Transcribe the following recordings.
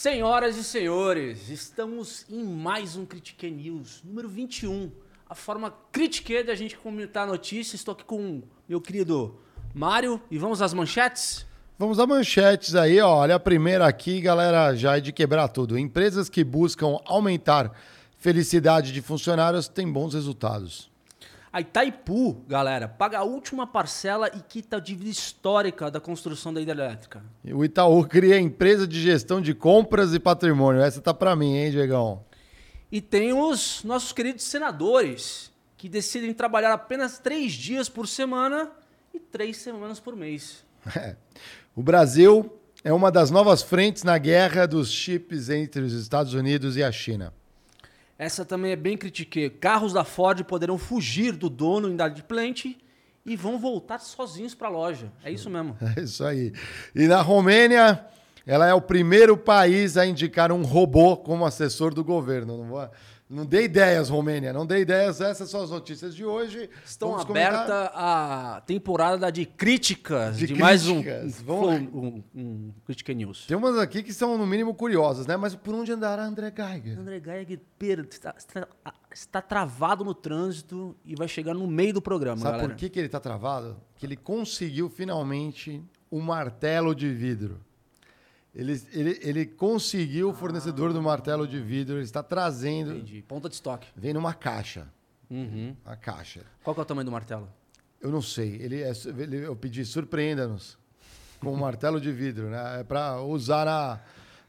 Senhoras e senhores, estamos em mais um Critique News, número 21. A forma critique de a gente comentar a notícia. Estou aqui com meu querido Mário e vamos às manchetes? Vamos às manchetes aí, ó. Olha a primeira aqui, galera, já é de quebrar tudo. Empresas que buscam aumentar felicidade de funcionários têm bons resultados. A Itaipu, galera, paga a última parcela e quita a dívida histórica da construção da hidrelétrica. O Itaú cria empresa de gestão de compras e patrimônio. Essa tá para mim, hein, Diegão? E tem os nossos queridos senadores, que decidem trabalhar apenas três dias por semana e três semanas por mês. É. O Brasil é uma das novas frentes na guerra dos chips entre os Estados Unidos e a China. Essa também é bem critique. Carros da Ford poderão fugir do dono inadimplente e vão voltar sozinhos para a loja. É isso mesmo. É isso aí. E na Romênia, ela é o primeiro país a indicar um robô como assessor do governo. Não, vou, não dê ideias, Romênia. Não dê ideias. Essas são as notícias de hoje. Estão Vamos aberta comentar. a temporada de críticas de, De mais um, críticas. um, Vamos- um, um Critique News. Tem umas aqui que são, no mínimo, curiosas, né? Mas por onde andará André Geiger? André Geiger per- está, está- está travado no trânsito e vai chegar no meio do programa, Sabe galera. por que, que ele tá travado? Que ele conseguiu finalmente um martelo de vidro. Ele, ele, ele conseguiu o fornecedor do martelo de vidro, ele está trazendo. Entendi. Ponta de estoque. Vem numa caixa. Uhum. Uma caixa. Qual que é o tamanho do martelo? Eu não sei. Ele, é, ele- eu pedi, surpreenda-nos com um martelo de vidro, né? É para usar na,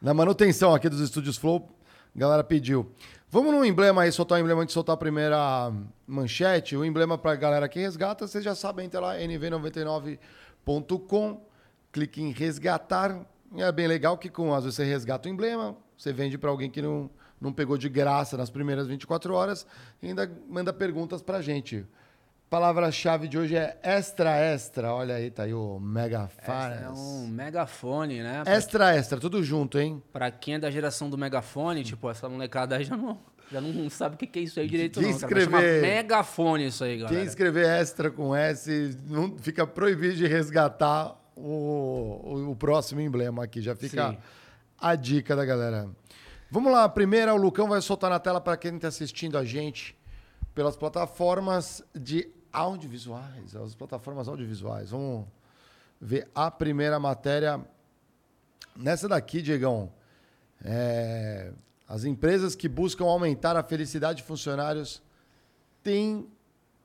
na manutenção aqui dos estúdios Flow. A galera pediu. Vamos no emblema aí, soltar o emblema antes de soltar a primeira manchete. O emblema para a galera que resgata, vocês já sabem, entra lá, nv99.com, clique em resgatar. E É bem legal que com, às vezes você resgata o emblema, você vende para alguém que não, não pegou de graça nas primeiras 24 horas e ainda manda perguntas pra gente. Palavra-chave de hoje é extra extra. Olha aí, tá aí o megafone. É um megafone, né? Pra, Extra extra, tudo junto, hein? pra quem é da geração do megafone, tipo, essa molecada aí já não, já não sabe o que é isso aí direito, Quem não. cara. Escrever- megafone isso aí, galera. Quem escrever extra com S, não fica proibido de resgatar o, o, próximo emblema aqui. Já fica Sim. a dica da galera. Vamos lá, a primeira, o Lucão vai soltar na tela para quem está assistindo a gente pelas plataformas de audiovisuais, as plataformas audiovisuais. Vamos ver a primeira matéria. Nessa daqui, Diegão, é, as empresas que buscam aumentar a felicidade de funcionários têm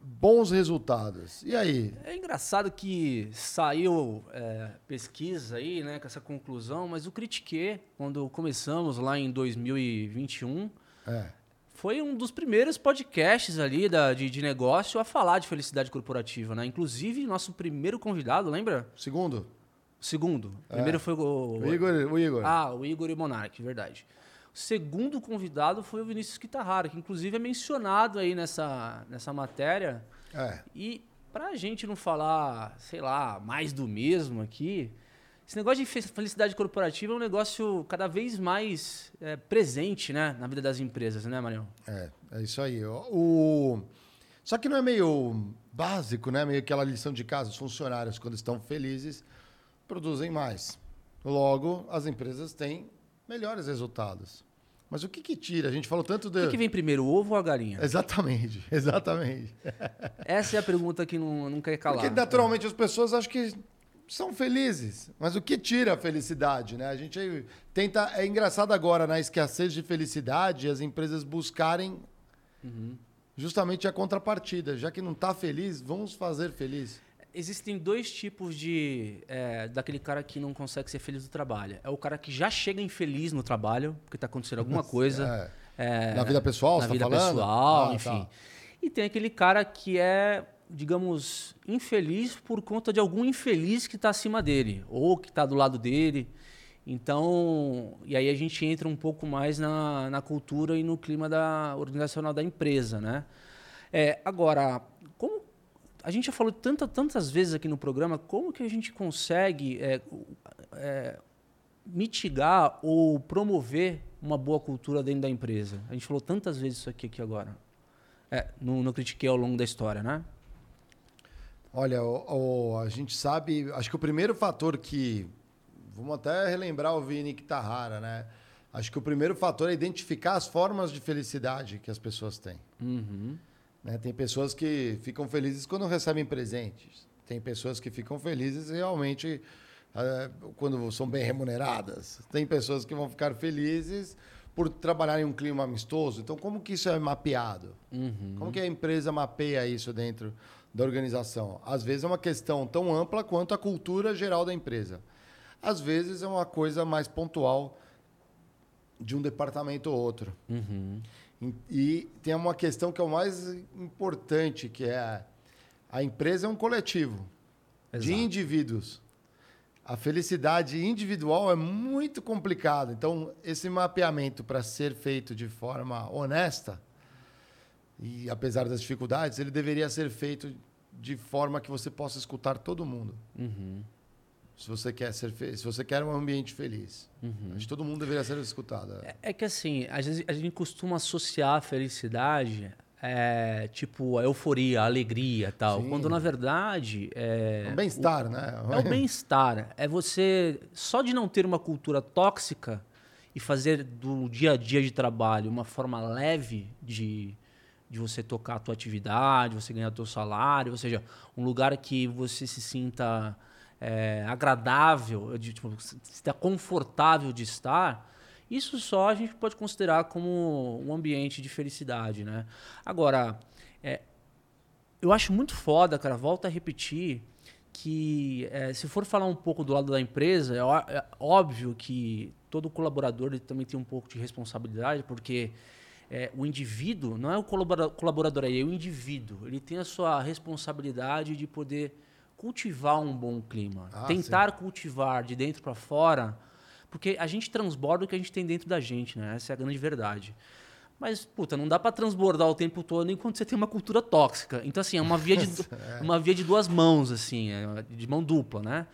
bons resultados. E aí? É engraçado que saiu é, pesquisa aí, né, com essa conclusão, mas o Critique, quando começamos lá em 2021, É. foi um dos primeiros podcasts ali da, de, de negócio a falar de felicidade corporativa, né? Inclusive, nosso primeiro convidado, lembra? Segundo? Segundo. Primeiro foi o... O Igor, o Igor. Ah, o Igor e o Monark, verdade. O segundo convidado foi o Vinícius Quitarrara, que inclusive é mencionado aí nessa, nessa matéria. É. E pra gente não falar, sei lá, mais do mesmo aqui, esse negócio de fe- felicidade corporativa é um negócio cada vez mais é, presente, né, na vida das empresas, né, Marião? É, é isso aí. O... Só que não é meio básico, né? Meio aquela lição de casa. Os funcionários, quando estão felizes, produzem mais. Logo, as empresas têm melhores resultados. Mas o que, que tira? A gente falou tanto de... O que, que vem primeiro, o ovo ou a galinha? Exatamente, exatamente. Essa é a pergunta que não, não quer calar. Porque naturalmente as pessoas acham que são felizes. Mas o que tira a felicidade, né? A gente tenta. É engraçado agora, na escassez de felicidade, as empresas buscarem justamente a contrapartida. Já que não está feliz, vamos fazer feliz. Existem dois tipos de. é, daquele cara que não consegue ser feliz no trabalho. É o cara que já chega infeliz no trabalho, porque está acontecendo alguma coisa. é, Na vida pessoal, na você tá vida falando? pessoal, Ah, enfim. tá. E tem aquele cara que é, digamos, infeliz por conta de algum infeliz que está acima dele, ou que está do lado dele. Então, e aí a gente entra um pouco mais na, na cultura e no clima da organizacional da empresa, né? É, agora, a gente já falou tanta, tantas vezes aqui no programa, como que a gente consegue é, é, mitigar ou promover uma boa cultura dentro da empresa? A gente falou tantas vezes isso aqui, aqui agora. É, no Critiquei ao longo da história, né? Olha, o- o- a gente sabe. Acho que o primeiro fator que. Vamos até relembrar o Vini Kitahara, né? Acho que o primeiro fator é identificar as formas de felicidade que as pessoas têm. Uhum. Né? Tem pessoas que ficam felizes quando recebem presentes. Tem pessoas que ficam felizes realmente eh, quando são bem remuneradas. Tem pessoas que vão ficar felizes por trabalhar em um clima amistoso. Então, como que isso é mapeado? Uhum. Como que a empresa mapeia isso dentro da organização? Às vezes é uma questão tão ampla quanto a cultura geral da empresa. Às vezes é uma coisa mais pontual de um departamento ou outro. Uhum. E- tem uma questão que é o mais importante, que é a empresa é um coletivo de Exato. indivíduos. A felicidade individual é muito complicada. Então, esse mapeamento para ser feito de forma honesta, e apesar das dificuldades, ele deveria ser feito de forma que você possa escutar todo mundo. Uhum. Se você quer ser se você quer um ambiente feliz, acho que todo mundo deveria ser escutado. É, é que assim, às vezes a gente costuma associar a felicidade é, tipo a euforia, a alegria e tal. Sim. Quando na verdade é. Um bem-estar, né? É o bem-estar. É você, só de não ter uma cultura tóxica e fazer do dia a dia de trabalho uma forma leve de, de você tocar a tua atividade, você ganhar o teu salário, ou seja, um lugar que você se sinta é, agradável, de, tipo, se está confortável de estar, isso só a gente pode considerar como um ambiente de felicidade, né? Agora, é, eu acho muito foda, cara, volta a repetir que é, se for falar um pouco do lado da empresa, é, é óbvio que todo colaborador também tem um pouco de responsabilidade, porque é, o indivíduo, não é o colabora- colaborador aí, é o indivíduo. Ele tem a sua responsabilidade de poder cultivar um bom clima. Ah, tentar cultivar de dentro para fora, porque a gente transborda o que a gente tem dentro da gente, né? Essa é a grande verdade. Mas, puta, não dá para transbordar o tempo todo enquanto você tem uma cultura tóxica. Então, assim, é uma via de, du- uma via de duas mãos, assim, é de mão dupla, né?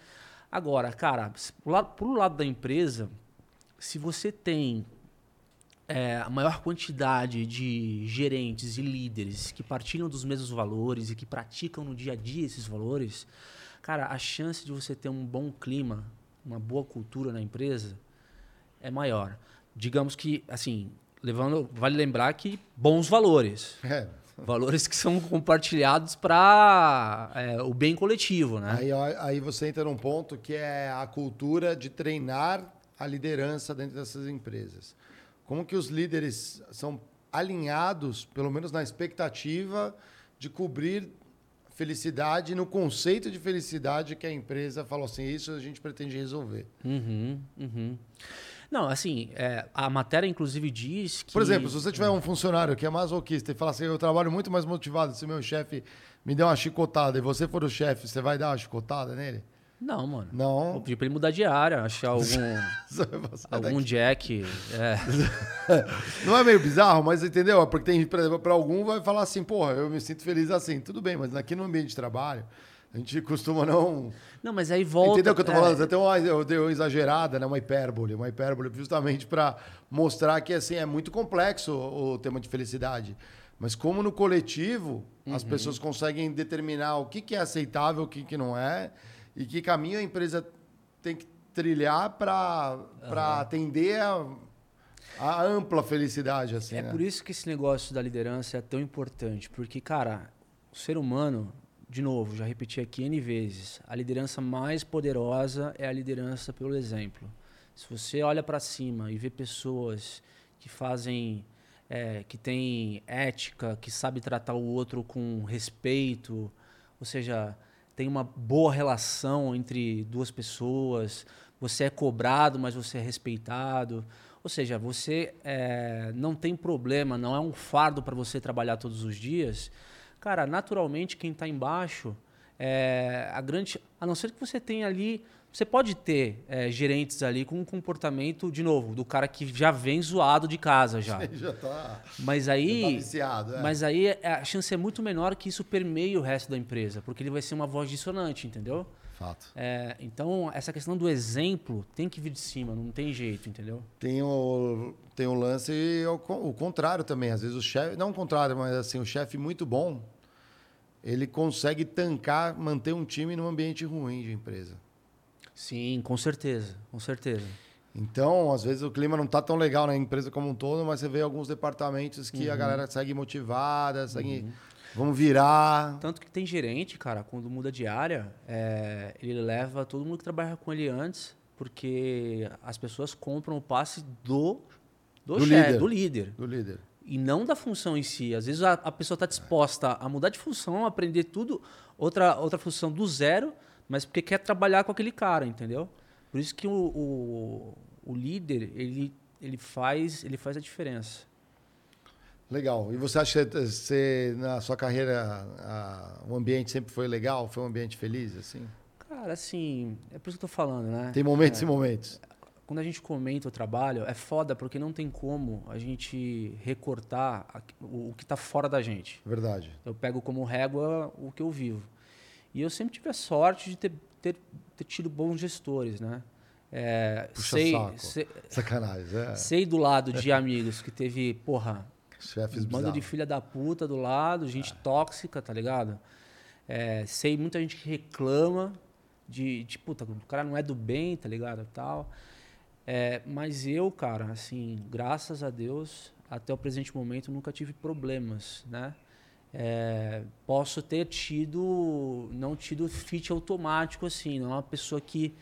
Agora, cara, pro lado, pro lado da empresa, se você tem é, a maior quantidade de gerentes e líderes que partilham dos mesmos valores e que praticam no dia a dia esses valores, cara, a chance de você ter um bom clima, uma boa cultura na empresa é maior. Digamos que, assim, levando, vale lembrar que bons valores. É. Valores que são compartilhados para o bem coletivo, né? Aí, aí você entra num ponto que é a cultura de treinar a liderança dentro dessas empresas. Como que os líderes são alinhados, pelo menos na expectativa, de cobrir felicidade no conceito de felicidade que a empresa falou assim, isso a gente pretende resolver. Uhum, uhum. Não, assim, é, a matéria inclusive diz que. Por exemplo, se você tiver um funcionário que é masoquista e falar assim, eu trabalho muito mais motivado, se meu chefe me der uma chicotada e você for o chefe, você vai dar uma chicotada nele? Não, mano. Não. Vou pedir pra ele mudar de área, achar algum. Algum daqui. jack. É. Não é meio bizarro, mas entendeu? Porque tem, por exemplo, para algum vai falar assim, porra, eu me sinto feliz assim. Tudo bem, mas aqui no ambiente de trabalho, a gente costuma não. Não, mas aí volta. Entendeu o que eu tô é, falando? Até uma, eu dei uma exagerada, né? Uma hipérbole. Uma hipérbole justamente para mostrar que assim, é muito complexo o, o tema de felicidade. Mas como no coletivo, as pessoas conseguem determinar o que, que é aceitável, o que, que não é, e que caminho a empresa tem que trilhar para atender a, a ampla felicidade. Assim, É né? por isso que esse negócio da liderança é tão importante, porque, cara, o ser humano, de novo, já repeti aqui N vezes, a liderança mais poderosa é a liderança pelo exemplo. Se você olha para cima e vê pessoas que fazem, é, que têm ética, que sabe tratar o outro com respeito, ou seja, tem uma boa relação entre duas pessoas, você é cobrado, mas você é respeitado. Ou seja, você é, não tem problema, não é um fardo para você trabalhar todos os dias. Cara, naturalmente quem está embaixo, é, a grande, a não ser que você tenha ali, você pode ter é, gerentes ali com um comportamento, de novo, do cara que já vem zoado de casa já. Já tá, Mas já tá aí, viciado. É. mas aí é- a chance é muito menor que isso permeie o resto da empresa, porque ele vai ser uma voz dissonante, entendeu? Fato. É, então, essa questão do exemplo tem que vir de cima, não tem jeito, entendeu? Tem o, tem o lance e o, o contrário também. Às vezes o chefe, não o contrário, mas assim, o chefe muito bom, ele consegue tancar, manter um time num ambiente ruim de empresa. Sim, com certeza, com certeza. Então, às vezes o clima não tá tão legal na empresa como um todo, mas você vê alguns departamentos que a galera segue motivada, segue, vamos virar. Tanto que tem gerente, cara, quando muda de área, é, ele leva todo mundo que trabalha com ele antes, porque as pessoas compram o passe do, do, Do chefe, líder. do líder. Do líder. E não da função em si. Às vezes a, a pessoa está disposta a mudar de função, aprender tudo, outra, outra função do zero, mas porque quer trabalhar com aquele cara, entendeu? Por isso que o, o, o líder, ele, ele, faz, ele faz a diferença. Legal. E você acha que você, na sua carreira, a- o ambiente sempre foi legal? Foi um ambiente feliz, assim? Cara, assim, é por isso que eu tô falando, né? Tem momentos É. e momentos. quando a gente comenta o trabalho, é foda porque não tem como a gente recortar o, o que está fora da gente. Verdade. Eu pego como régua o que eu vivo. E eu sempre tive a sorte de ter, ter, ter tido bons gestores, né? É, Puxa sei, saco. sei, Sacanagem. É. sei do lado de amigos que teve, porra, Chefes bando de bizarros. filha da puta do lado, gente tóxica, tá ligado? É, sei muita gente que reclama de, de, puta, o cara não é do bem, tá ligado? Tal. É, mas eu, cara, assim, graças a Deus, até o presente momento, nunca tive problemas, né? É, posso ter tido, não tido fit automático, assim, não é uma pessoa que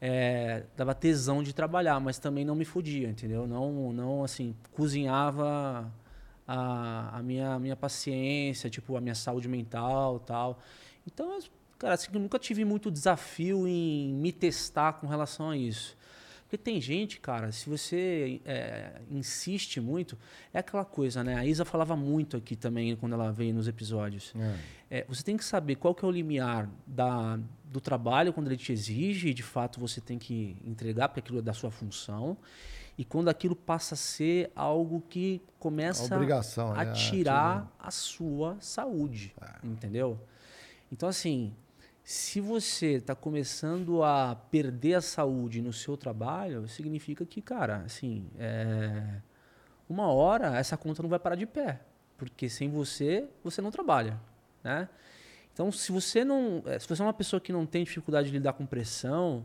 é, dava tesão de trabalhar, mas também não me fudia, entendeu? Não, não assim, cozinhava a, a minha, minha paciência, tipo, a minha saúde mental tal. Então, cara, assim, eu nunca tive muito desafio em me testar com relação a isso. Porque tem gente, cara, se você é, insiste muito, é aquela coisa, né? A Isa falava muito aqui também quando ela veio nos episódios. É, você tem que saber qual que é o limiar da, do trabalho quando ele te exige e de fato você tem que entregar porque aquilo é da sua função e quando aquilo passa a ser algo que começa Obrigação, a né? tirar a sua saúde, entendeu? Então assim, se você está começando a perder a saúde no seu trabalho, significa que, cara, assim, é, uma hora essa conta não vai parar de pé, porque sem você você não trabalha, né? Então, se você não, eh, se você é uma pessoa que não tem dificuldade de lidar com pressão,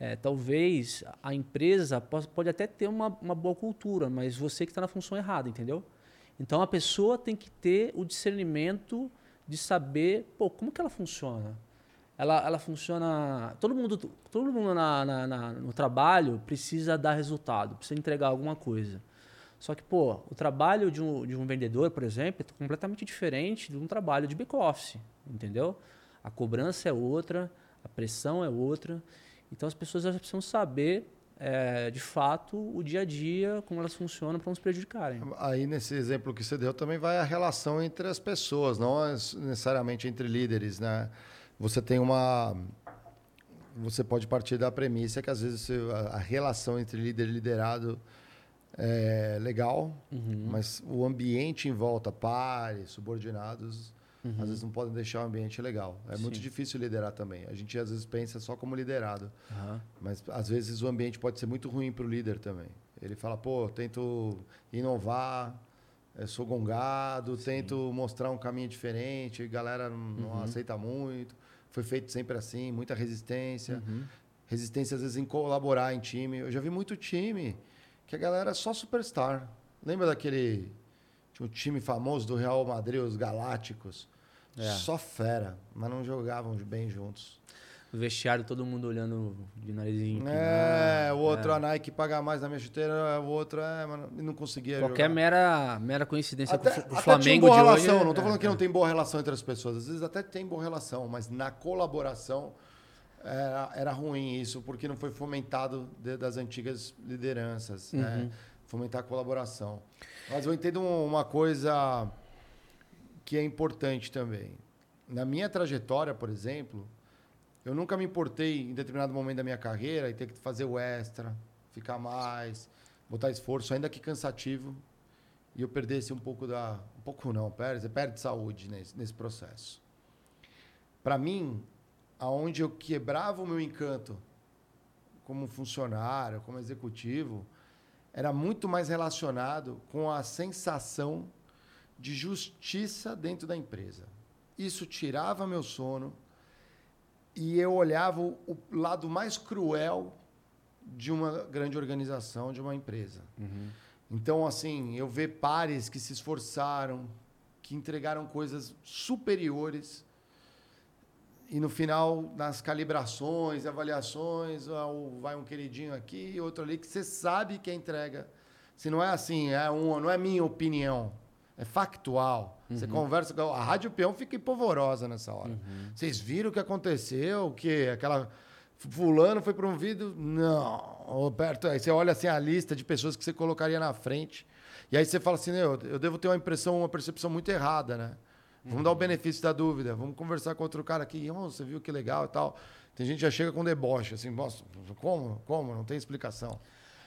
eh, talvez a empresa pos- pode até ter uma, uma boa cultura, mas você que está na função errada, entendeu? Então, a pessoa tem que ter o discernimento de saber, pô, como que ela funciona? Ela, ela funciona. Todo mundo, todo mundo na, na- na- no trabalho precisa dar resultado, precisa entregar alguma coisa. Só que, pô, o trabalho de um, de um vendedor, por exemplo, é completamente diferente de um trabalho de back-office, entendeu? A cobrança é outra, a pressão é outra. Então as pessoas precisam saber é, de fato, o dia a dia, como elas funcionam para nos prejudicarem. Aí, nesse exemplo que você deu, também vai a relação entre as pessoas, não necessariamente entre líderes, né? Você tem uma... Você pode partir da premissa que, às vezes, a relação entre líder e liderado é legal, Uhum. mas o ambiente em volta, pares, subordinados, Uhum. às vezes não podem deixar o ambiente legal. É muito Sim. difícil liderar também. A gente, às vezes, pensa só como liderado. Aham. Mas às vezes o ambiente pode ser muito ruim para o líder também. Ele fala, pô, tento inovar, eu sou gongado, tento mostrar um caminho diferente, a galera não, não Uhum. aceita muito. Foi feito sempre assim, muita resistência. Uhum. Resistência às vezes em colaborar em time. Eu já vi muito time que a galera é só superstar. Lembra daquele tinha um time famoso do Real Madrid, os Galácticos? É. Só fera, mas não jogavam bem juntos. No vestiário, todo mundo olhando de narizinho. É, empinado, o outro, é. a Nike paga mais na minha chuteira, o outro, é, mano, e não conseguia Qualquer jogar. mera, mera coincidência Até, com o Flamengo boa de relação, hoje. não tô é- falando que é. não tem boa relação entre as pessoas, às vezes até tem boa relação, mas na colaboração era, era ruim isso, porque não foi fomentado de- das antigas lideranças, né? Uhum. Fomentar a colaboração. Mas eu entendo um- uma coisa que é importante também. Na minha trajetória, por exemplo, eu nunca me importei em determinado momento da minha carreira e ter que fazer o extra, ficar mais, botar esforço, ainda que cansativo, e eu perdesse um pouco da. Um pouco não, perde, você perde saúde nesse, nesse processo. Para mim, aonde eu quebrava o meu encanto como funcionário, como executivo, era muito mais relacionado com a sensação de justiça dentro da empresa. Isso tirava meu sono e eu olhava o, lado mais cruel de uma grande organização, de uma empresa. Então, assim, eu ver pares que se esforçaram, que entregaram coisas superiores e no final, nas calibrações, avaliações, ah, vai um queridinho aqui, outro ali, que você sabe que a entrega. Se não é assim, é um, não é minha opinião, é factual. Você conversa com a Rádio Peão fica empolvorosa nessa hora. Vocês viram o que aconteceu? Que aquela fulano foi promovido? Não. Roberto, aí você olha assim a lista de pessoas que você colocaria na frente. E aí você fala assim, eu, eu devo ter uma impressão, uma percepção muito errada, né? Vamos dar o benefício da dúvida, vamos conversar com outro cara aqui, oh, você viu que legal e tal. Tem gente que já chega com deboche, assim, nossa, como? Como? Não tem explicação.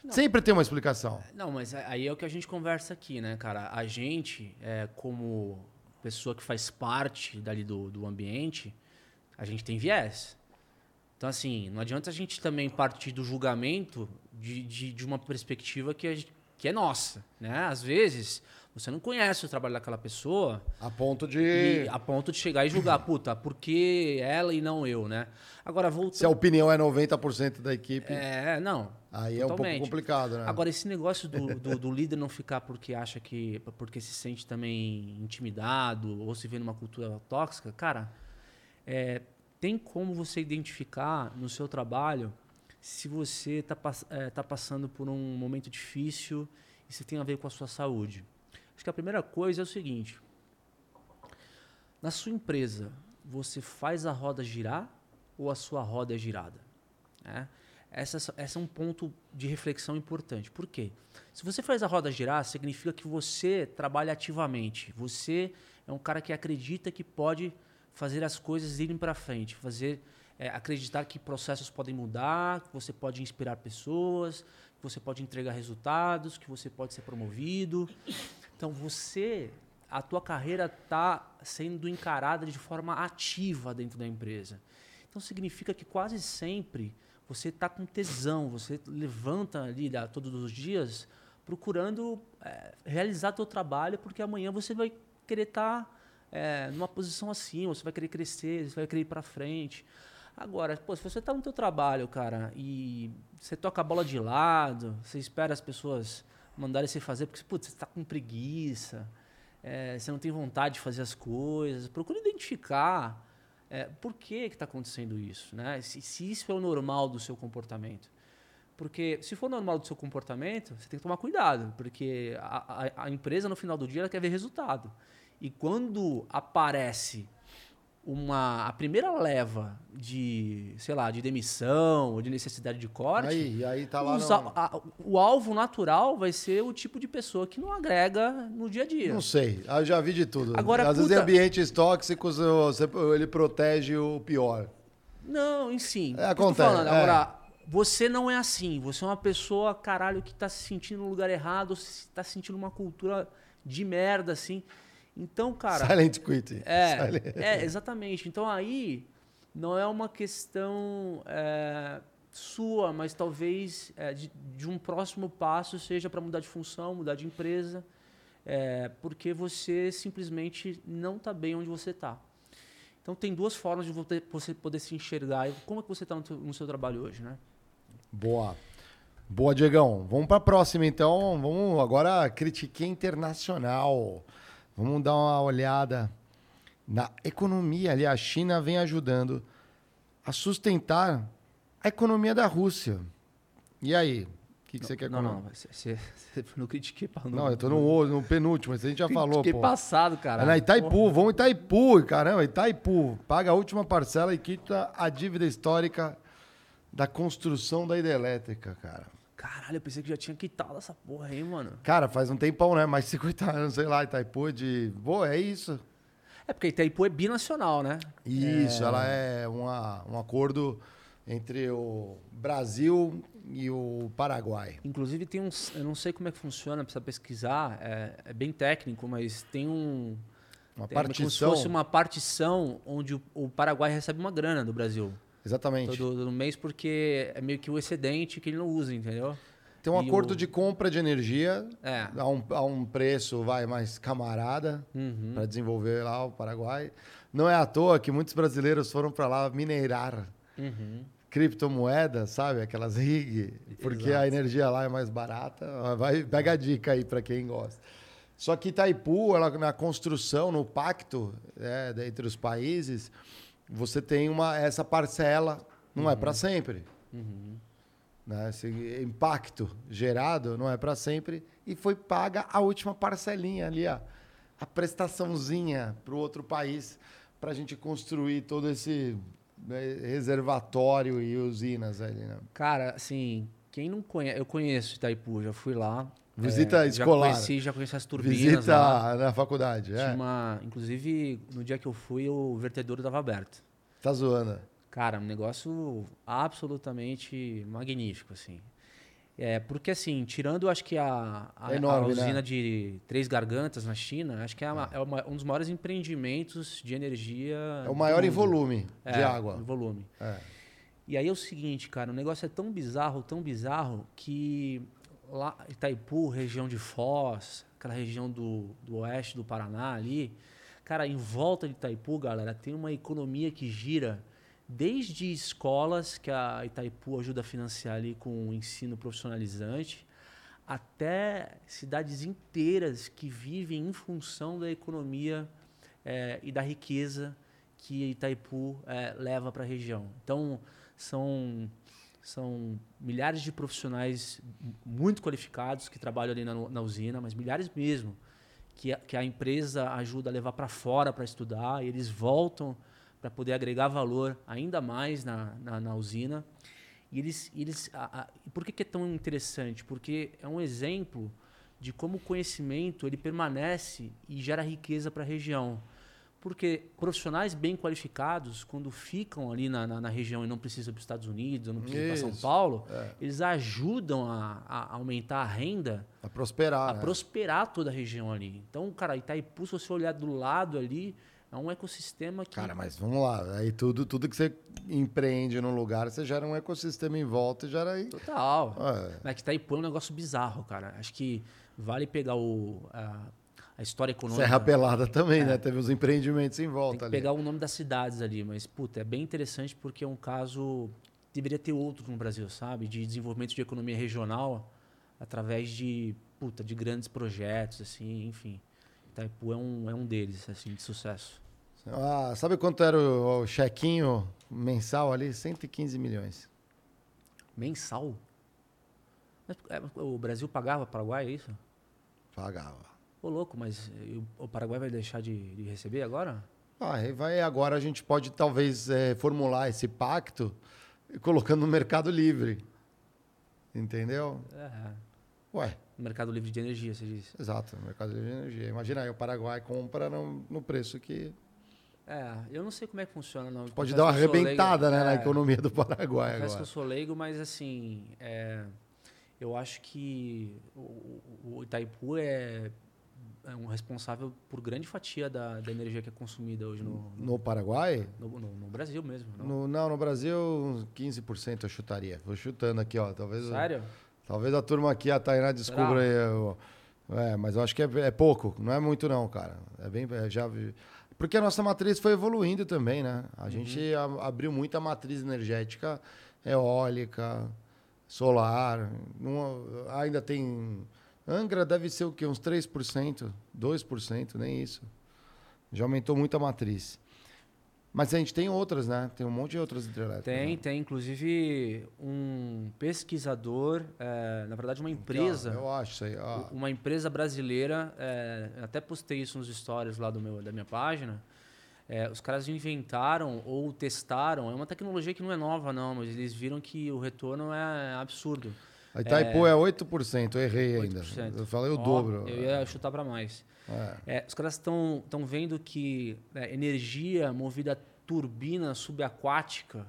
Sempre tem uma explicação. Não, mas aí é o que a gente conversa aqui, né, cara? A gente, é, como pessoa que faz parte dali do, do ambiente, a gente tem viés. Então, assim, não adianta a gente também partir do julgamento de, de, de uma perspectiva que, a gente- que é nossa, né? Às vezes, você não conhece o trabalho daquela pessoa A ponto de. e a ponto de chegar e julgar, puta, por que ela e não eu, né? Agora, voltando... Se a opinião é 90% da equipe, É, não. aí é um pouco totalmente. complicado, né? Agora, esse negócio do, do, do líder não ficar porque acha que. porque se sente também intimidado ou se vê numa cultura tóxica, cara, é, tem como você identificar no seu trabalho se você está tá passando por um momento difícil e se tem a ver com a sua saúde. Acho que a primeira coisa é o seguinte: na sua empresa, você faz a roda girar ou a sua roda é girada? né? Essa, essa é um ponto de reflexão importante. Por quê? Se você faz a roda girar, significa que você trabalha ativamente. Você é um cara que acredita que pode fazer as coisas irem para frente, fazer é, acreditar que processos podem mudar, que você pode inspirar pessoas, que você pode entregar resultados, que você pode ser promovido. Então você, a tua carreira está sendo encarada de forma ativa dentro da empresa. Então significa que quase sempre você está com tesão, você levanta ali todos os dias procurando é, realizar teu trabalho, porque amanhã você vai querer estar é, numa posição acima, você vai querer crescer, você vai querer ir para frente. Agora, pô, se você está no teu trabalho, cara, e você toca a bola de lado, você espera as pessoas mandarem você fazer, porque putz, você está com preguiça, é, você não tem vontade de fazer as coisas, procura identificar é, por que está acontecendo isso, né? Se, se isso é o normal do seu comportamento. Porque se for normal do seu comportamento, você tem que tomar cuidado, porque a, a, a empresa no final do dia ela quer ver resultado. E quando aparece uma a primeira leva de, sei lá, de demissão ou de necessidade de corte, Aí, e aí tá lá os no- a- o alvo natural vai ser o tipo de pessoa que não agrega no dia a dia. Não sei, eu já vi de tudo. Agora, Às vezes em puta- ambientes tóxicos ele protege o pior. Não, em sim. É, acontece, falando. é. Agora, você não é assim. Você é uma pessoa, caralho, que tá se sentindo no lugar errado, ou se tá sentindo uma cultura de merda, assim. Então, cara. Silent quitting. É, Silent- é, exatamente. Então aí não é uma questão é, sua, mas talvez é, de, de um próximo passo seja para mudar de função, mudar de empresa, é, porque você simplesmente não está bem onde você está. Então tem duas formas de você- poder se enxergar. Como é que você está no, no seu trabalho hoje, né? Boa. Boa, Diegão. Vamos para a próxima, então. Vamos agora critiquei internacional. Vamos dar uma olhada na economia ali. A China vem ajudando a sustentar a economia da Rússia. E aí? O que, que você quer Não, comentar? não, você, você, não critiquei para Não, eu tô no, no penúltimo, isso a gente já falou, Critiquei pô. passado, cara. É na Itaipu, vamos Itaipu, caramba, Itaipu. Paga a última parcela e quita a dívida histórica da construção da hidrelétrica, cara. Caralho, eu pensei que já tinha quitado essa porra aí, mano. Cara, faz um tempão, né? Mais 50 anos, sei lá, Itaipu de... Pô, é isso. É porque Itaipu é binacional, né? Isso, ela é uma, um acordo entre o Brasil e o Paraguai. Inclusive tem uns. Eu não sei como é que funciona, precisa pesquisar. É, é bem técnico, mas tem um. Uma tem Como se partição. fosse uma partição onde o, o Paraguai recebe uma grana do Brasil. Exatamente. Todo, todo mês, porque é meio que o excedente que ele não usa, entendeu? Tem um E acordo o- de compra de energia É. a, um, a um preço vai mais camarada Uhum. para desenvolver lá o Paraguai. Não é à toa que muitos brasileiros foram para lá mineirar Uhum. criptomoedas, sabe? Aquelas RIG, porque a energia lá é mais barata. Vai, pega a dica aí para quem gosta. Só que Itaipu, ela, na construção, no pacto é, entre os países, você tem uma, essa parcela, não é para sempre. Né? Esse impacto gerado não é para sempre. E foi paga a última parcelinha ali, a prestaçãozinha para o outro país, para a gente construir todo esse né, reservatório e usinas ali. Né? Cara, assim, quem não conhece. Eu conheço Itaipu, já fui lá. Visita É, escolar. Já conheci, já conheci as turbinas. Visita lá. na faculdade. É. uma, inclusive, no dia que eu fui, o vertedouro estava aberto. Tá zoando. Cara, um negócio absolutamente magnífico, assim. É, porque assim, tirando, acho que a, a, É enorme, a usina né? de Três Gargantas na China, acho que é, uma- é uma- um dos maiores empreendimentos de energia. É o maior em volume de É, água. em volume. É. E aí é o seguinte, cara, o negócio é tão bizarro, tão bizarro, que lá Itaipu, região de Foz, aquela região do, do oeste do Paraná ali, cara, em volta de Itaipu, galera, tem uma economia que gira desde escolas que a Itaipu ajuda a financiar ali com o ensino profissionalizante, até cidades inteiras que vivem em função da economia eh, e da riqueza que Itaipu eh, leva para a região. Então, são, são milhares de profissionais muito qualificados que trabalham ali na, na usina, mas milhares mesmo, que a, que a empresa ajuda a levar para fora para estudar, e eles voltam para poder agregar valor ainda mais na, na, na usina. E eles, eles, a, a, por que, que é tão interessante? Porque é um exemplo de como o conhecimento ele permanece e gera riqueza para a região. Porque profissionais bem qualificados, quando ficam ali na, na, na região e não precisam para os Estados Unidos, ou não precisam para São Paulo, é. eles ajudam a, a aumentar a renda, A prosperar. a né? prosperar toda a região ali. Então, cara, Itaipu, se você olhar do lado ali, é um ecossistema que. Cara, mas vamos lá. Aí tudo, tudo que você empreende num lugar, você gera um ecossistema em volta e gera aí. Total. É. Mas que Itaipu é um negócio bizarro, cara. Acho que vale pegar o, a história econômica. Serra Pelada também, né? Teve uns empreendimentos em volta ali. pegar o nome das cidades ali, mas, puta, é bem interessante porque é um caso. Deveria ter outro no Brasil, sabe? De desenvolvimento de economia regional através de, puta, de grandes projetos, assim, enfim. Itaipu é um, é um deles, assim, de sucesso. Ah, sabe quanto era o, o chequinho mensal ali? 115 milhões. Mensal? Mas, é, o Brasil pagava Paraguai, é isso? Pagava. Ô, louco, mas e o- Paraguai vai deixar de, de receber agora? Vai, vai. Agora a gente pode talvez é, formular esse pacto colocando no Mercado Livre. Entendeu? É, Ué, mercado livre de energia, você disse. exato, Mercado Livre de Energia. Imagina aí, o Paraguai compra no, no preço que É, eu não sei como é que funciona, não. pode dar uma leigo. arrebentada né, na É, economia do Paraguai Confesso que agora. eu sou leigo, mas assim, é, eu acho que o- o Itaipu é, é um responsável por grande fatia da, da energia que é consumida hoje no, no, No Paraguai? no- no- no Brasil mesmo. Não? No, não, no Brasil, uns 15% eu chutaria. Vou chutando aqui, ó. Talvez, Sério? talvez a turma aqui, a Tainá, descubra aí. eu- É, mas eu acho que é, é pouco. Não é muito, não, cara. É bem. é, já, porque a nossa matriz foi evoluindo também, né? A gente a- abriu muita matriz energética eólica, solar. Não- ainda tem. Angra deve ser o quê? Uns 3%, 2%, nem isso. Já aumentou muito a matriz. Mas a gente tem outras, né? Tem um monte de outras hidrelétricas. Tem, né? tem. Inclusive, um pesquisador, é, na verdade, uma empresa. Então, eu acho isso aí. ó. uma empresa brasileira, é, até postei isso nos stories lá do meu, da minha página. é, os caras inventaram ou testaram, é uma tecnologia que não é nova, não, mas eles viram que o retorno é absurdo. A Itaipu é, 8%, eu errei ainda. 8%. Eu falei o Ó, dobro. Eu ia chutar para mais. É. É, os caras estão vendo que é, energia movida a turbina subaquática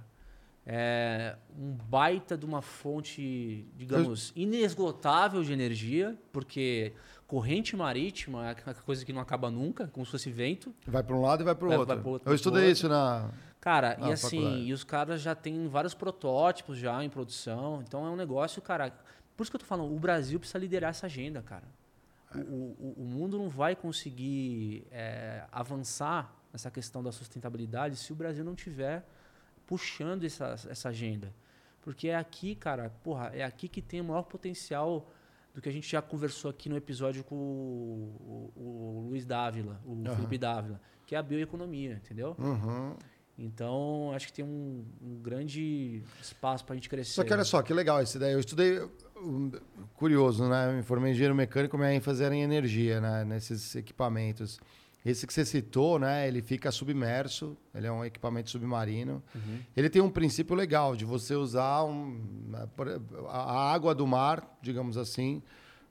é um baita de uma fonte, digamos, inesgotável de energia, porque corrente marítima é aquela coisa que não acaba nunca, como se fosse vento. Vai para um lado e vai para o outro. outro, eu estudei isso na. Cara, Ah, e assim, faculdade. e os caras já têm vários protótipos já em produção. Então é um negócio, cara. Por isso que eu tô falando, o Brasil precisa liderar essa agenda, cara. O, o, o mundo não vai conseguir é, avançar nessa questão da sustentabilidade se o Brasil não tiver puxando essa, essa agenda. Porque é aqui, cara, porra, é aqui que tem o maior potencial do que a gente já conversou aqui no episódio com o, o- o Luiz Dávila, o Aham. Felipe Dávila, que é a bioeconomia, entendeu? Uhum. Então, acho que tem um, um grande espaço para a gente crescer. Só que olha só, que legal essa ideia. Eu estudei, curioso, né? Eu me formei em engenheiro mecânico, minha ênfase era em energia, né? Nesses equipamentos. Esse que você citou, né? Ele fica submerso, ele é um equipamento submarino. Uhum. Ele tem um princípio legal de você usar um, a água do mar, digamos assim,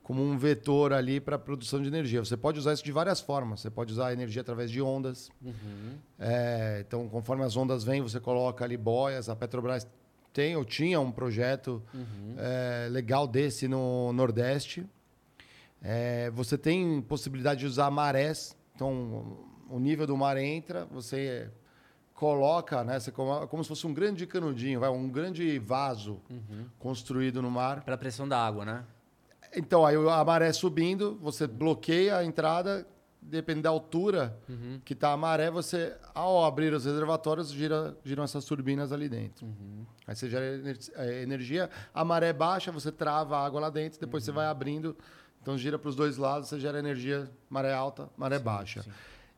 como um vetor ali para a produção de energia. Você pode usar isso de várias formas. Você pode usar a energia através de ondas. Uhum. É, então, conforme as ondas vêm, você coloca ali boias. A Petrobras tem ou tinha um projeto Uhum. é, legal desse no Nordeste. É, você tem possibilidade de usar marés. Então, o nível do mar entra, você coloca, né? Você coloca como se fosse um grande canudinho, vai, um grande vaso Uhum. construído no mar. Pela pressão da água, né? Então, aí a maré subindo, você bloqueia a entrada, dependendo da altura Uhum. que está a maré, você, ao abrir os reservatórios, gira, giram essas turbinas ali dentro. Uhum. Aí você gera eh, energia, a maré baixa, você trava a água lá dentro, depois Uhum. você vai abrindo, então gira para os dois lados, você gera energia, maré alta, maré baixa. sim.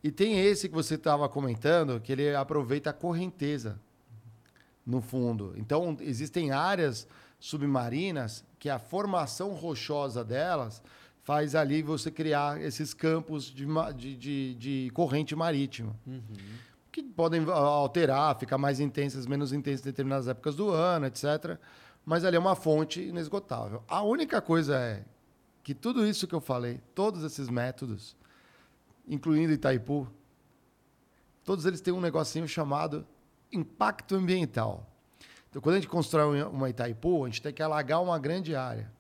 E tem esse que você estava comentando, que ele aproveita a correnteza no fundo. Então, existem áreas submarinas que a formação rochosa delas faz ali você criar esses campos de, de, de, de corrente marítima. Que podem ah, alterar, ficar mais intensas, menos intensas em determinadas épocas do ano, etc. Mas ali é uma fonte inesgotável. A única coisa é que tudo isso que eu falei, todos esses métodos, incluindo Itaipu, todos eles têm um negocinho chamado impacto ambiental. Então, quando a gente constrói uma Itaipu, a gente tem que alagar uma grande área.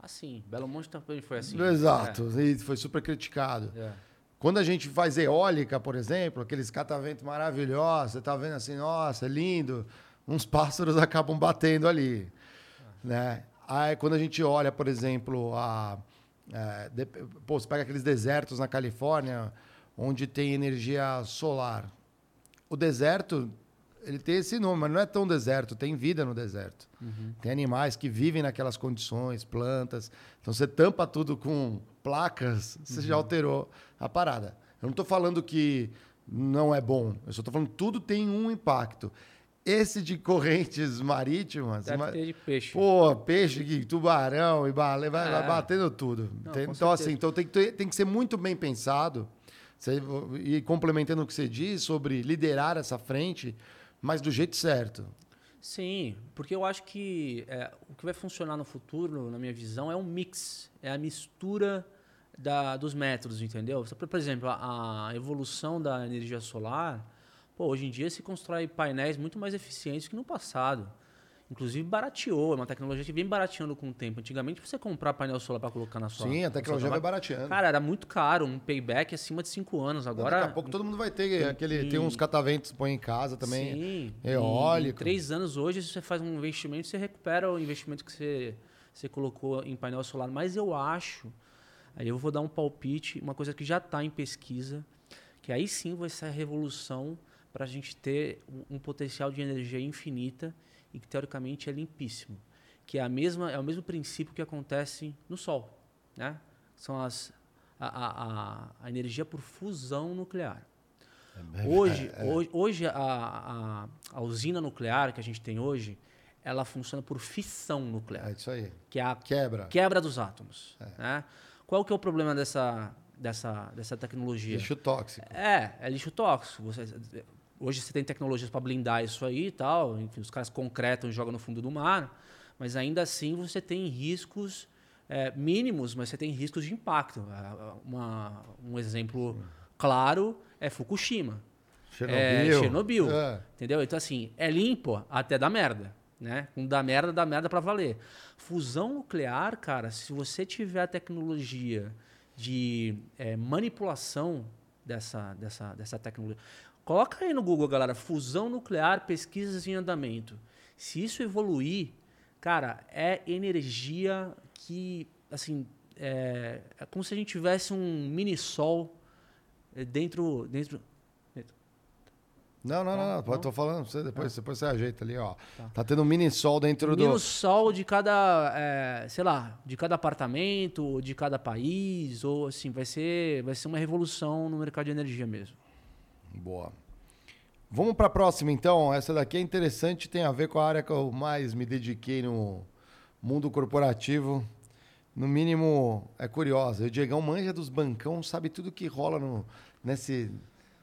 Assim, Belo Monte também foi assim. Exato, e foi super criticado. É. É. Quando a gente faz eólica, por exemplo, aqueles cataventos maravilhosos, você está vendo assim, nossa, é lindo, uns pássaros acabam batendo ali. Né? Aí quando a gente olha, por exemplo, a, é, de- pô, você pega aqueles desertos na Califórnia, onde tem energia solar. O deserto, ele tem esse nome, mas não é tão deserto, tem vida no deserto. Tem animais que vivem naquelas condições, plantas. Então você tampa tudo com placas, você já alterou a parada. Eu não estou falando que não é bom, eu só estou falando que tudo tem um impacto. Esse de correntes marítimas. Deve ma- ter de peixe. Pô, peixe, tubarão e baleia, vai, É. batendo tudo. Não, então, assim, certeza. então tem que, ter- tem que ser muito bem pensado. Você- e complementando o que você diz sobre liderar essa frente, mas do jeito certo. Sim, porque eu acho que é, o que vai funcionar no futuro, na minha visão, é um mix, é a mistura da- dos métodos, entendeu? Por por exemplo, a, a evolução da energia solar, pô, hoje em dia se constrói painéis muito mais eficientes que no passado. Inclusive barateou, é uma tecnologia que vem barateando com o tempo. Antigamente, você comprar painel solar para colocar na sua Sim, a tecnologia vai barateando. Cara, era muito caro, um payback acima de 5 anos. Agora, Daqui a pouco todo mundo vai ter aquele. Tem uns cataventos que põe em casa também. Sim. Eólico. Em, em três anos hoje, você faz um investimento, você recupera o investimento que você, você colocou em painel solar. Mas eu acho, aí eu vou dar um palpite, uma coisa que já está em pesquisa, que aí sim vai ser a revolução para a gente ter um potencial de energia infinita e que teoricamente é limpíssimo. Que é, a mesma, é o mesmo princípio que acontece no Sol. Né? São as, a, a, a, energia por fusão nuclear. Hoje, É, hoje, hoje a, a, a usina nuclear que a gente tem hoje, ela funciona por fissão nuclear, É isso aí. que é a Quebra. quebra dos átomos. Né? Qual que é o problema dessa, dessa, dessa tecnologia? Lixo tóxico. É, é lixo tóxico. Você- hoje você tem tecnologias para blindar isso aí e tal. Enfim, os caras concretam e jogam no fundo do mar. Mas ainda assim você tem riscos é, mínimos, mas você tem riscos de impacto. Uma- um exemplo claro é Fukushima. Chernobyl. É, Chernobyl. É. Entendeu? Então, assim, é limpo até dá merda. Né? Com dá merda, dá merda pra valer. Fusão nuclear, cara, se você tiver a tecnologia de é, manipulação dessa, dessa, dessa tecnologia. Coloca aí no Google, galera, fusão nuclear, pesquisas em andamento. Se isso evoluir, cara, é energia que, assim, é, é como se a gente tivesse um mini sol eh, dentro, dentro, Não, não, não, não. Não? Tô falando, você, depois, depois você ajeita ali, ó. Tá, tendo um mini sol dentro do. Menos sol de cada, é, sei lá, de cada apartamento, de cada país, ou assim, vai ser, vai ser uma revolução no mercado de energia mesmo. Boa. Vamos para a próxima, então. Essa daqui é interessante, tem a ver com a área que eu mais me dediquei no mundo corporativo. No mínimo, é curiosa. O Diegão manja dos bancão, sabe tudo que rola no, nesse,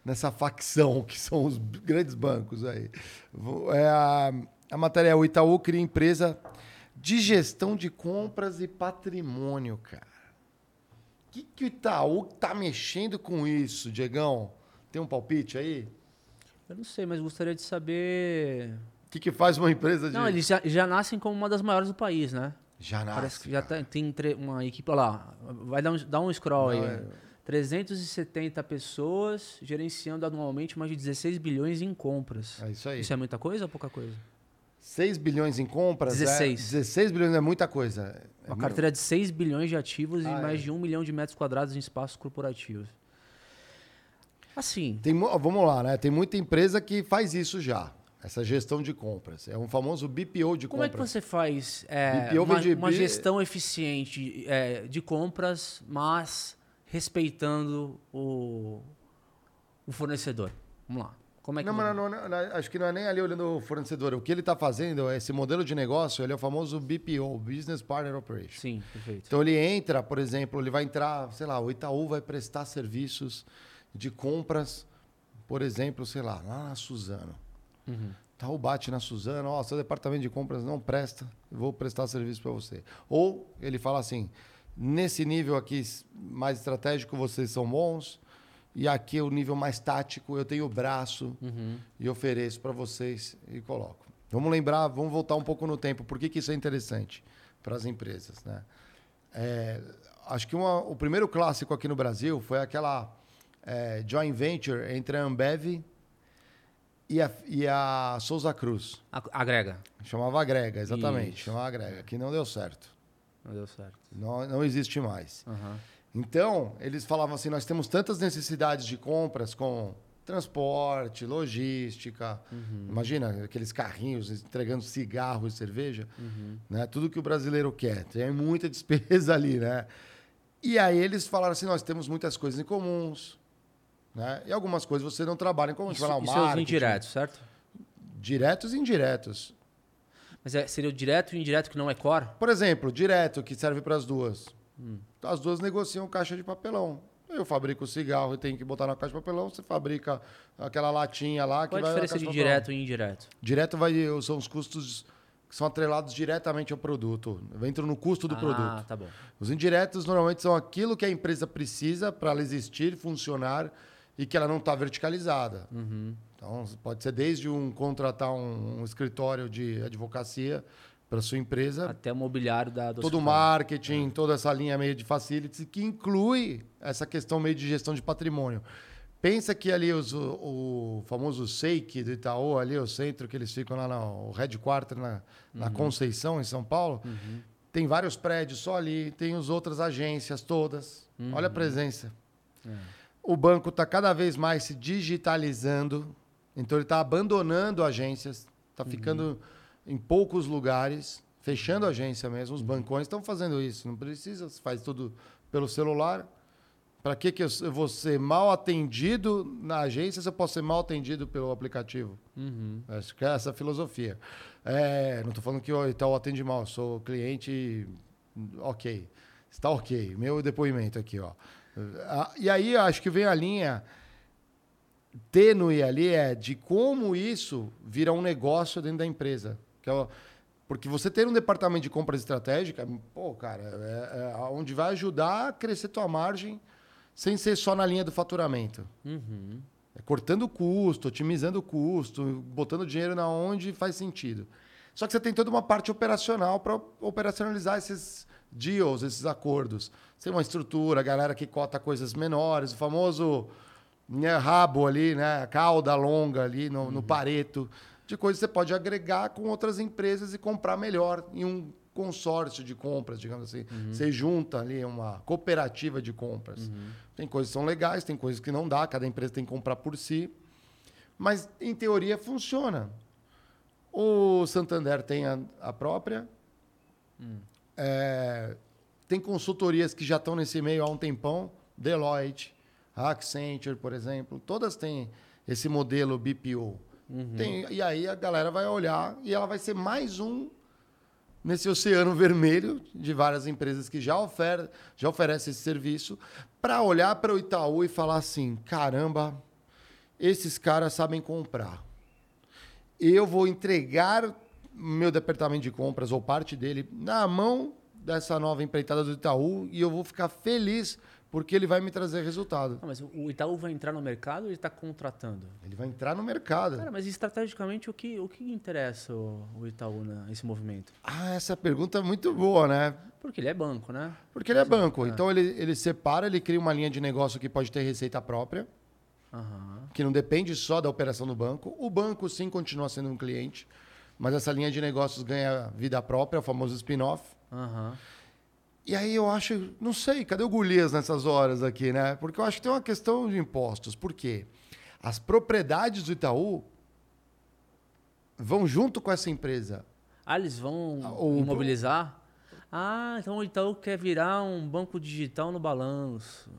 nessa facção que são os grandes bancos aí. É a, a matéria é o Itaú cria empresa de gestão de compras e patrimônio, cara. O que, que o Itaú tá mexendo com isso, Diegão? Tem um palpite aí? Eu não sei, mas gostaria de saber. O que, que faz uma empresa de. Não, eles já, já nascem como uma das maiores do país, né? Já nasce. Parece que já tá- tem uma equipe, olha lá, vai dar um, dá um scroll Não, aí. é- 370 pessoas gerenciando anualmente mais de 16 bilhões em compras. É isso aí. Isso é muita coisa ou pouca coisa? 6 bilhões em compras. 16. É, 16 bilhões é muita coisa. É Uma mu- carteira de 6 bilhões de ativos Ah, e mais é. de 1 milhão de metros quadrados em espaços corporativos. Assim, Tem, vamos lá, né? Tem muita empresa que faz isso já. Essa gestão de compras. É um famoso BPO de como é que compras. você faz é, BPO uma, uma gestão eficiente é, de compras, mas respeitando o, o fornecedor? Vamos lá. Como é que Não, mas não, não, não, acho que não é nem ali olhando o fornecedor. O que ele está fazendo, esse modelo de negócio, ele é o famoso BPO, Business Partner Operation. Sim, perfeito. Então ele entra, por exemplo, ele vai entrar, sei lá, o Itaú vai prestar serviços de compras, por exemplo, sei lá, lá na Suzano. Uhum. Itaú bate na Suzano, ó, seu departamento de compras não presta, vou prestar serviço para você. Ou ele fala assim, nesse nível aqui mais estratégico vocês são bons, e aqui o nível mais tático eu tenho o braço Uhum. e ofereço para vocês e coloco. Vamos lembrar, vamos voltar um pouco no tempo. Por que, que isso é interessante para as empresas? Né? É, acho que uma- o primeiro clássico aqui no Brasil foi aquela é, joint venture entre a Ambev e a, e a Souza Cruz. A- Agrega. Chamava Agrega, exatamente. Isso. Chamava Agrega, que não deu certo. Não deu certo. Não, não existe mais. Aham. Então, eles falavam assim: nós temos tantas necessidades de compras com transporte, logística. Imagina aqueles carrinhos entregando cigarro e cerveja. Né? Tudo que o brasileiro quer. Tem muita despesa ali, né? E aí eles falaram assim: nós temos muitas coisas em comuns. Né? E algumas coisas você não trabalha em comum. Isso, fala, o isso é os indiretos, certo? Diretos e indiretos. Mas é- seria o direto e o indireto que não é core? Por exemplo, direto, que serve para as duas. As duas negociam caixa de papelão. Eu fabrico o cigarro e tenho que botar na caixa de papelão. Você fabrica aquela latinha lá que Qual a vai na diferença de papelão. direto e indireto? Direto vai, são os custos que são atrelados diretamente ao produto. Entram no custo do ah, produto. tá bom. Os indiretos normalmente são aquilo que a empresa precisa para ela existir, funcionar e que ela não está verticalizada. Uhum. Então, pode ser desde um contratar um, um escritório de advocacia para sua empresa, Até o mobiliário da do todo o marketing, toda essa linha meio de facilities, que inclui essa questão meio de gestão de patrimônio. Pensa que ali os- o, o famoso SEIC do Itaú, ali o centro que eles ficam lá no headquarter na, na Conceição, em São Paulo, tem vários prédios só ali, tem as outras agências todas. Olha a presença. O banco está cada vez mais se digitalizando, então ele está abandonando agências, está ficando em poucos lugares, fechando agência mesmo. Os bancões estão fazendo isso, não precisa, se faz tudo pelo celular. Para que, que eu eu vou ser mal atendido na agência se eu posso ser mal atendido pelo aplicativo? Acho que é essa a filosofia. É, não estou falando que o Itaú atende mal, eu sou cliente ok. Está ok. Meu depoimento aqui, ó. Ah, E aí eu acho que vem a linha tênue ali é de como isso vira um negócio dentro da empresa. É porque você ter um departamento de compras estratégica, pô, cara, é, é onde vai ajudar a crescer tua margem sem ser só na linha do faturamento. É cortando o custo, otimizando o custo, botando dinheiro na onde faz sentido. Só que você tem toda uma parte operacional para operacionalizar esses deals, esses acordos. Tem uma estrutura, a galera que cota coisas menores, o famoso né, rabo ali, né, cauda longa ali no, no pareto, de coisas que você pode agregar com outras empresas e comprar melhor em um consórcio de compras, digamos assim. Você junta ali uma cooperativa de compras. Tem coisas que são legais, tem coisas que não dá, cada empresa tem que comprar por si. Mas, em teoria, funciona. O Santander tem a, a própria. É, tem consultorias que já estão nesse meio há um tempão. Deloitte, Accenture, por exemplo. Todas têm esse modelo BPO. Tem- e aí a galera vai olhar e ela vai ser mais um nesse oceano vermelho de várias empresas que já, ofer já oferecem esse serviço para olhar para o Itaú e falar assim: caramba, esses caras sabem comprar. Eu vou entregar meu departamento de compras ou parte dele na mão dessa nova empreitada do Itaú e eu vou ficar feliz porque ele vai me trazer resultado. Mas o- Itaú vai entrar no mercado ou ele está contratando? Ele vai entrar no mercado. Cara, mas estrategicamente o que, o que interessa o, o Itaú nesse movimento? Ah, essa pergunta é muito boa, né? Porque ele é banco, né? Porque ele é banco. Então ele, ele separa, ele cria uma linha de negócio que pode ter receita própria, Aham. que não depende só da operação do banco. O banco sim continua sendo um cliente, mas essa linha de negócios ganha vida própria, o famoso spin-off. Aham. E aí eu acho, não sei, cadê o Golias nessas horas aqui, né? Porque eu acho que tem uma questão de impostos. Por quê? As propriedades do Itaú vão junto com essa empresa. Ah, eles vão o- imobilizar? Ah, então o Itaú quer virar um banco digital no balanço.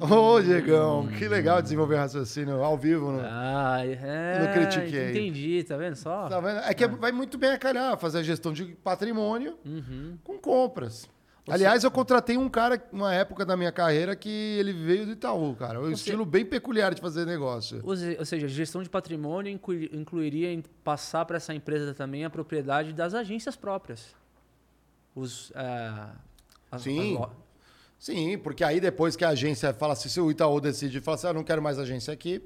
Ô, Diegão, que legal desenvolver raciocínio ao vivo. No... Ah, é. Não critiquei. Entendi, tá vendo só? Tá vendo? É que vai muito bem a calhar fazer a gestão de patrimônio Uhum. com compras. Aliás, eu contratei um cara, uma época da minha carreira, que ele veio do Itaú, cara. Um estilo bem peculiar de fazer negócio. Ou se- ou seja, gestão de patrimônio inclui- incluiria em passar para essa empresa também a propriedade das agências próprias. Os, ah, as- Sim. as Sim, porque aí depois que a agência fala assim, se o Itaú decide falar assim, ah, não quero mais agência aqui,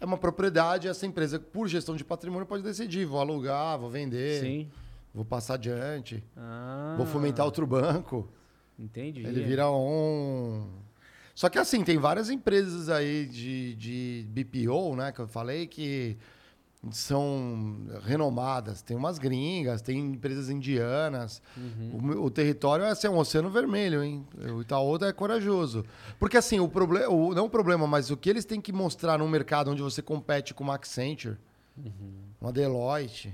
é uma propriedade, essa empresa, por gestão de patrimônio, pode decidir, vou alugar, vou vender, Sim. vou passar adiante, Ah, vou fomentar outro banco. Entendi. Ele vira um. Só que assim, tem várias empresas aí de, de BPO, né, que eu falei, que são renomadas. Tem umas gringas, tem empresas indianas. O, meu- o território é assim, é um oceano vermelho, hein? O Itaú é corajoso. Porque assim, o problema, não o problema, mas o que eles têm que mostrar num mercado onde você compete com uma Accenture, uma Deloitte,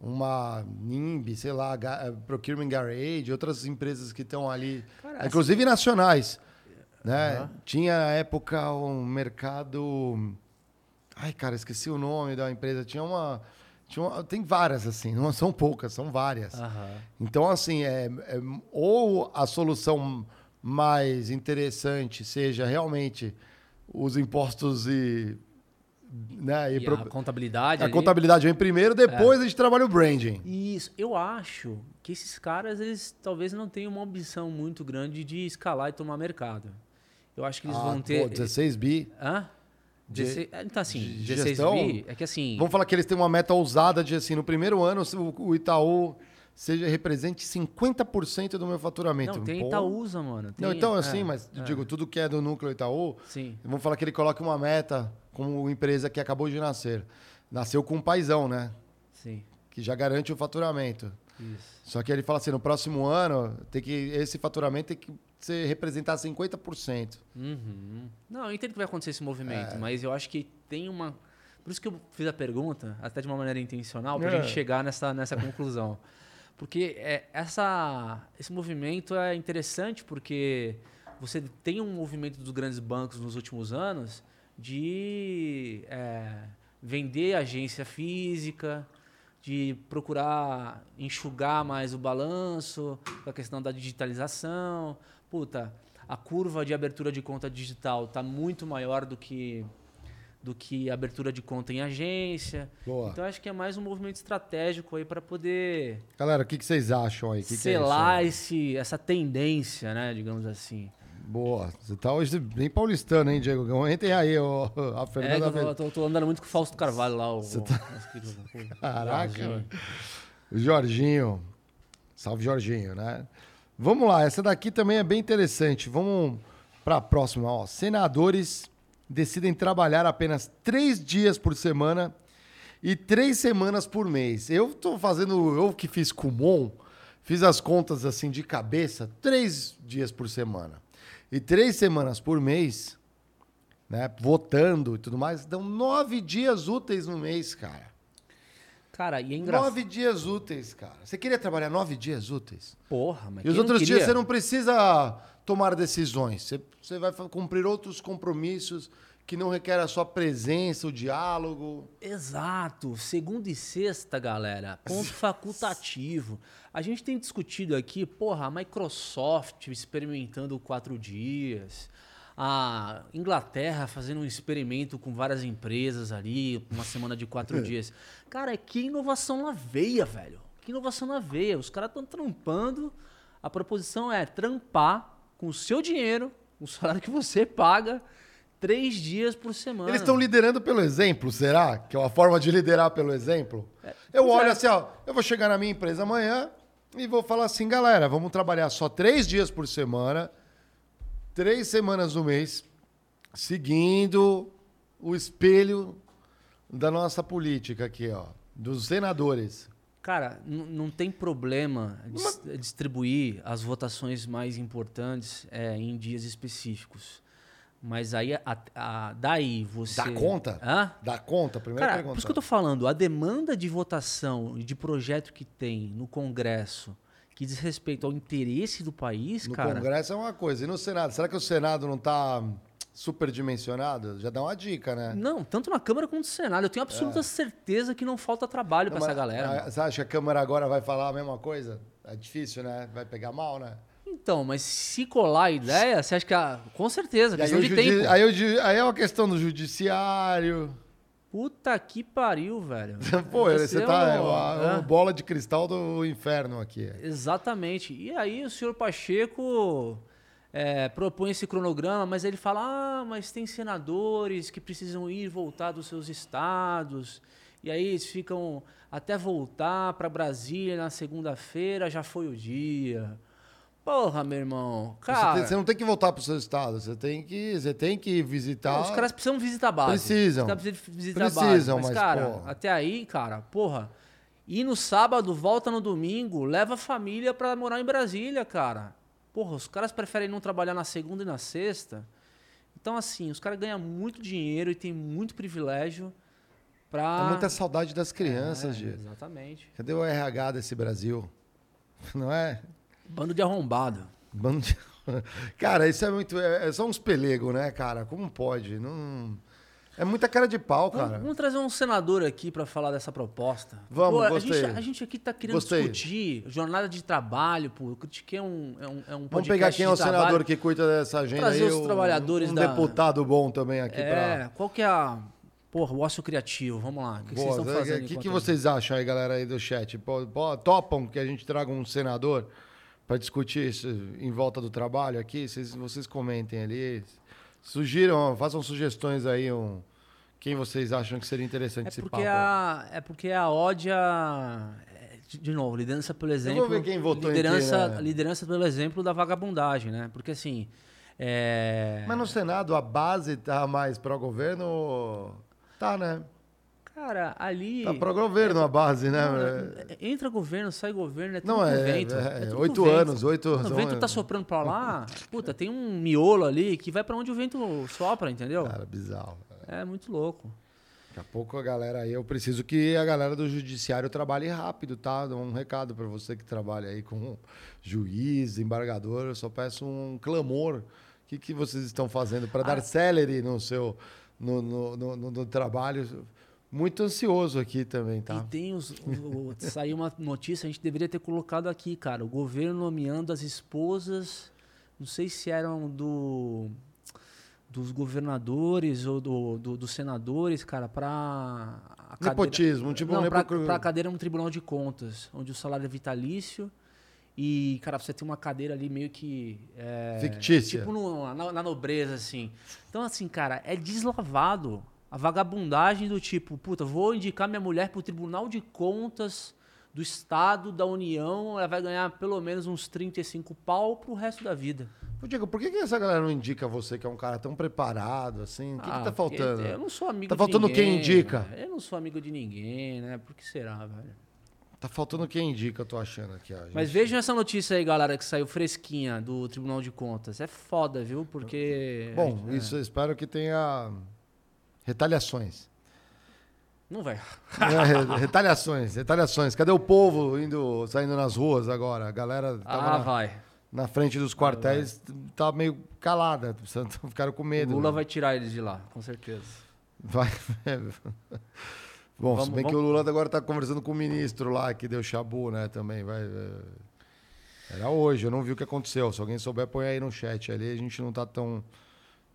uma NIMB, sei lá, eh, Procurement Garage, outras empresas que estão ali, Cara, inclusive nacionais. Né? Tinha na época um mercado. Ai, cara, esqueci o nome da empresa. Tinha uma. Tinha uma- tem várias, assim, não são poucas, são várias. Aham. Então, assim, é, é- ou a solução mais interessante seja realmente os impostos e. Né, e E pro- a contabilidade a ali. contabilidade vem primeiro, depois a gente trabalha o branding. Isso, eu acho que esses caras, eles talvez não tenham uma ambição muito grande de escalar e tomar mercado. Eu acho que eles Ah, vão ter. pô, 16 bi. Hã? De- 16 é, Então, assim, de 16 gestão? bi é que assim. Vamos falar que eles têm uma meta ousada de assim, no primeiro ano, o, o Itaú seja represente 50% do meu faturamento. Não, tem Pô. Itaúsa, mano. Não, tem- então é, assim, mas é. digo, tudo que é do núcleo Itaú, Sim. vamos falar que ele coloca uma meta como empresa que acabou de nascer. Nasceu com um paizão, né? Sim. Que já garante o faturamento. Isso. Só que ele fala assim, no próximo ano, tem que esse faturamento tem que ser, representar 50%. Uhum. Não, eu entendo que vai acontecer esse movimento, É. mas eu acho que tem uma. Por isso que eu fiz a pergunta, até de uma maneira intencional, pra É. gente chegar nessa, nessa conclusão. Porque é, essa, esse movimento é interessante porque você tem um movimento dos grandes bancos nos últimos anos de é, vender agência física, de procurar enxugar mais o balanço, com a questão da digitalização. Puta, a curva de abertura de conta digital está muito maior do que do que abertura de conta em agência. Boa. Então acho que é mais um movimento estratégico aí para poder Galera, o que, que vocês acham aí? Que que é selar esse, essa tendência, né, digamos assim. Boa. Você tá hoje bem paulistano, hein, Diego? Entrem aí, ó, a É, Fernanda. eu tô, tô- tô andando muito com o Fausto Carvalho lá. O, o- tá o- Caraca. O Jorginho. Salve, Jorginho, né? Vamos lá, essa daqui também é bem interessante. Vamos para a próxima. Ó. Senadores decidem trabalhar apenas três dias por semana e três semanas por mês. Eu tô fazendo, eu que fiz Kumon, fiz as contas assim de cabeça, três dias por semana e três semanas por mês, né? Votando e tudo mais, dão nove dias úteis no mês, cara. Cara, e é engraçado. Nove dias úteis, cara. Você queria trabalhar nove dias úteis? Porra, mas E os outros dias você não precisa tomar decisões. Você, você vai cumprir outros compromissos que não requerem a sua presença, o diálogo. Exato. Segunda e sexta, galera, ponto facultativo. A gente tem discutido aqui, porra, a Microsoft experimentando quatro dias, a Inglaterra fazendo um experimento com várias empresas ali, uma semana de quatro dias. Cara, que inovação na veia, velho. Que inovação na veia. Os caras estão trampando. A proposição é trampar com o seu dinheiro, com o salário que você paga, três dias por semana. Eles estão liderando pelo exemplo, será? Que é uma forma de liderar pelo exemplo? eu pois olho é. assim, ó, eu vou chegar na minha empresa amanhã e vou falar assim, galera, vamos trabalhar só três dias por semana, três semanas no mês, seguindo o espelho da nossa política aqui, ó, dos senadores. Cara, não tem problema dis- distribuir as votações mais importantes é, em dias específicos. Mas aí, a, a- daí você... Dá conta? Hã? Dá conta? Primeira Cara, pergunta. por isso que eu tô falando, a demanda de votação e de projeto que tem no Congresso que diz respeito ao interesse do país, No cara... Congresso é uma coisa. E no Senado? Será que o Senado não está superdimensionado? Já dá uma dica, né? Não, tanto na Câmara quanto no Senado. Eu tenho absoluta certeza que não falta trabalho para essa galera. mano. Você acha que a Câmara agora vai falar a mesma coisa? É difícil, né? Vai pegar mal, né? Então, mas se colar a ideia, você acha que... A... Com certeza, E aí, questão o de judi- tempo. aí, ju- aí é uma questão do judiciário. Puta que pariu, velho. Pô, você tá é um- uma, é. bola de cristal do inferno aqui. Exatamente. E aí o senhor Pacheco é, propõe esse cronograma, mas ele fala: ah, mas tem senadores que precisam ir e voltar dos seus estados. E aí eles ficam até voltar para Brasília na segunda-feira, já foi o dia. Porra, meu irmão. Você, Cara, tem- você não tem que voltar pro seu estado, você tem que, você tem que visitar. os caras precisam visitar a base. Precisam. Os caras precisam visitar a base. Precisam, Mas, mas, cara, porra. até aí, cara, porra. Ir no sábado, volta no domingo, leva a família pra morar em Brasília, cara. Porra, os caras preferem não trabalhar na segunda e na sexta. Então, assim, os caras ganham muito dinheiro e tem muito privilégio pra. É muita saudade das crianças, É, Gê. Exatamente. Cadê o RH desse Brasil? Não é? Bando de arrombado. Bando de- Cara, isso é muito. É, é só uns pelegos, né, cara? Como pode? Não. É muita cara de pau, Vamos, cara. vamos trazer um senador aqui pra falar dessa proposta. Vamos, Pô, a gostei. gente, a gente aqui tá querendo Gostei. discutir jornada de trabalho, pô. Eu critiquei um, é um, é um Vamos pegar quem é o senador trabalho. que cuida dessa agenda Trazer aí. os o- trabalhadores um da- deputado bom também aqui É, pra... qual que é a... Porra, o ócio criativo, vamos lá. O que, que vocês estão O fazendo? que, que enquanto- vocês acham aí, galera aí do chat? Topam que a gente traga um senador para discutir isso em volta do trabalho aqui? Vocês, vocês comentem ali. Sugiram, façam sugestões aí. Um, quem vocês acham que seria interessante É esse porque, papo? a, é porque a ódia... é, De, novo, liderança pelo exemplo... ver quem votou em liderança, quem, né? liderança pelo exemplo da vagabundagem, né? Porque assim... É... Mas no Senado a base tá mais pró-governo? ou- Tá, né? Cara, ali... Tá pró-governo a base, né? É- é- entra governo, sai governo, é tudo Não, é- vento. é- tudo com oito vento. anos, oito- Quando o vento tá soprando pra lá, puta, tem um miolo ali que vai pra onde o vento sopra, entendeu? Cara, bizarro. É muito louco. Daqui a pouco a galera aí, eu preciso que a galera do judiciário trabalhe rápido, tá? Um recado para você que trabalha aí com juiz, embargador, eu só peço um clamor. O que, que vocês estão fazendo para Ah. dar celery no seu no, no- no- no trabalho? Muito ansioso aqui também, tá? E tem os. o- saiu uma notícia, a gente deveria ter colocado aqui, cara. O governo nomeando as esposas, não sei se eram do. Dos governadores ou do, do- dos senadores, cara, pra. a cadeira- Nepotismo, tipo um não, pra, nepo- pra cadeira no Tribunal de Contas, onde o salário é vitalício. E, cara, você tem uma cadeira ali meio que. é, Fictícia. Tipo no- na, na nobreza, assim. Então, assim, cara, é deslavado. A vagabundagem do tipo, puta, vou indicar minha mulher pro Tribunal de Contas do Estado, da União, ela vai ganhar pelo menos uns 35 pau pro resto da vida. Ô, Diego, por que, que essa galera não indica você, que é um cara tão preparado assim? O que, que Ah, tá porque faltando? Eu não sou amigo Tá de faltando ninguém. quem indica? velho. Eu não sou amigo de ninguém, né? Por que será, velho? Tá faltando quem indica, eu tô achando aqui. Ó. Mas Gente, vejam essa notícia aí, galera, que saiu fresquinha do Tribunal de Contas. É foda, viu? Porque. Bom, é, isso eu espero que tenha retaliações. Não vai. É, re- retaliações, retaliações. Cadê o povo indo, saindo nas ruas agora? A galera tava Ah, na, vai. na frente dos quartéis, tá meio calada, ficaram com medo. Lula vai tirar eles de lá, com certeza. Vai. Bom, se Vamos- bem que o vamos- Lula agora tá conversando com o ministro lá, que deu chabu, né, também. Vai, é. Era hoje, eu não vi o que aconteceu. Se alguém souber, põe aí no chat ali. A gente não tá tão...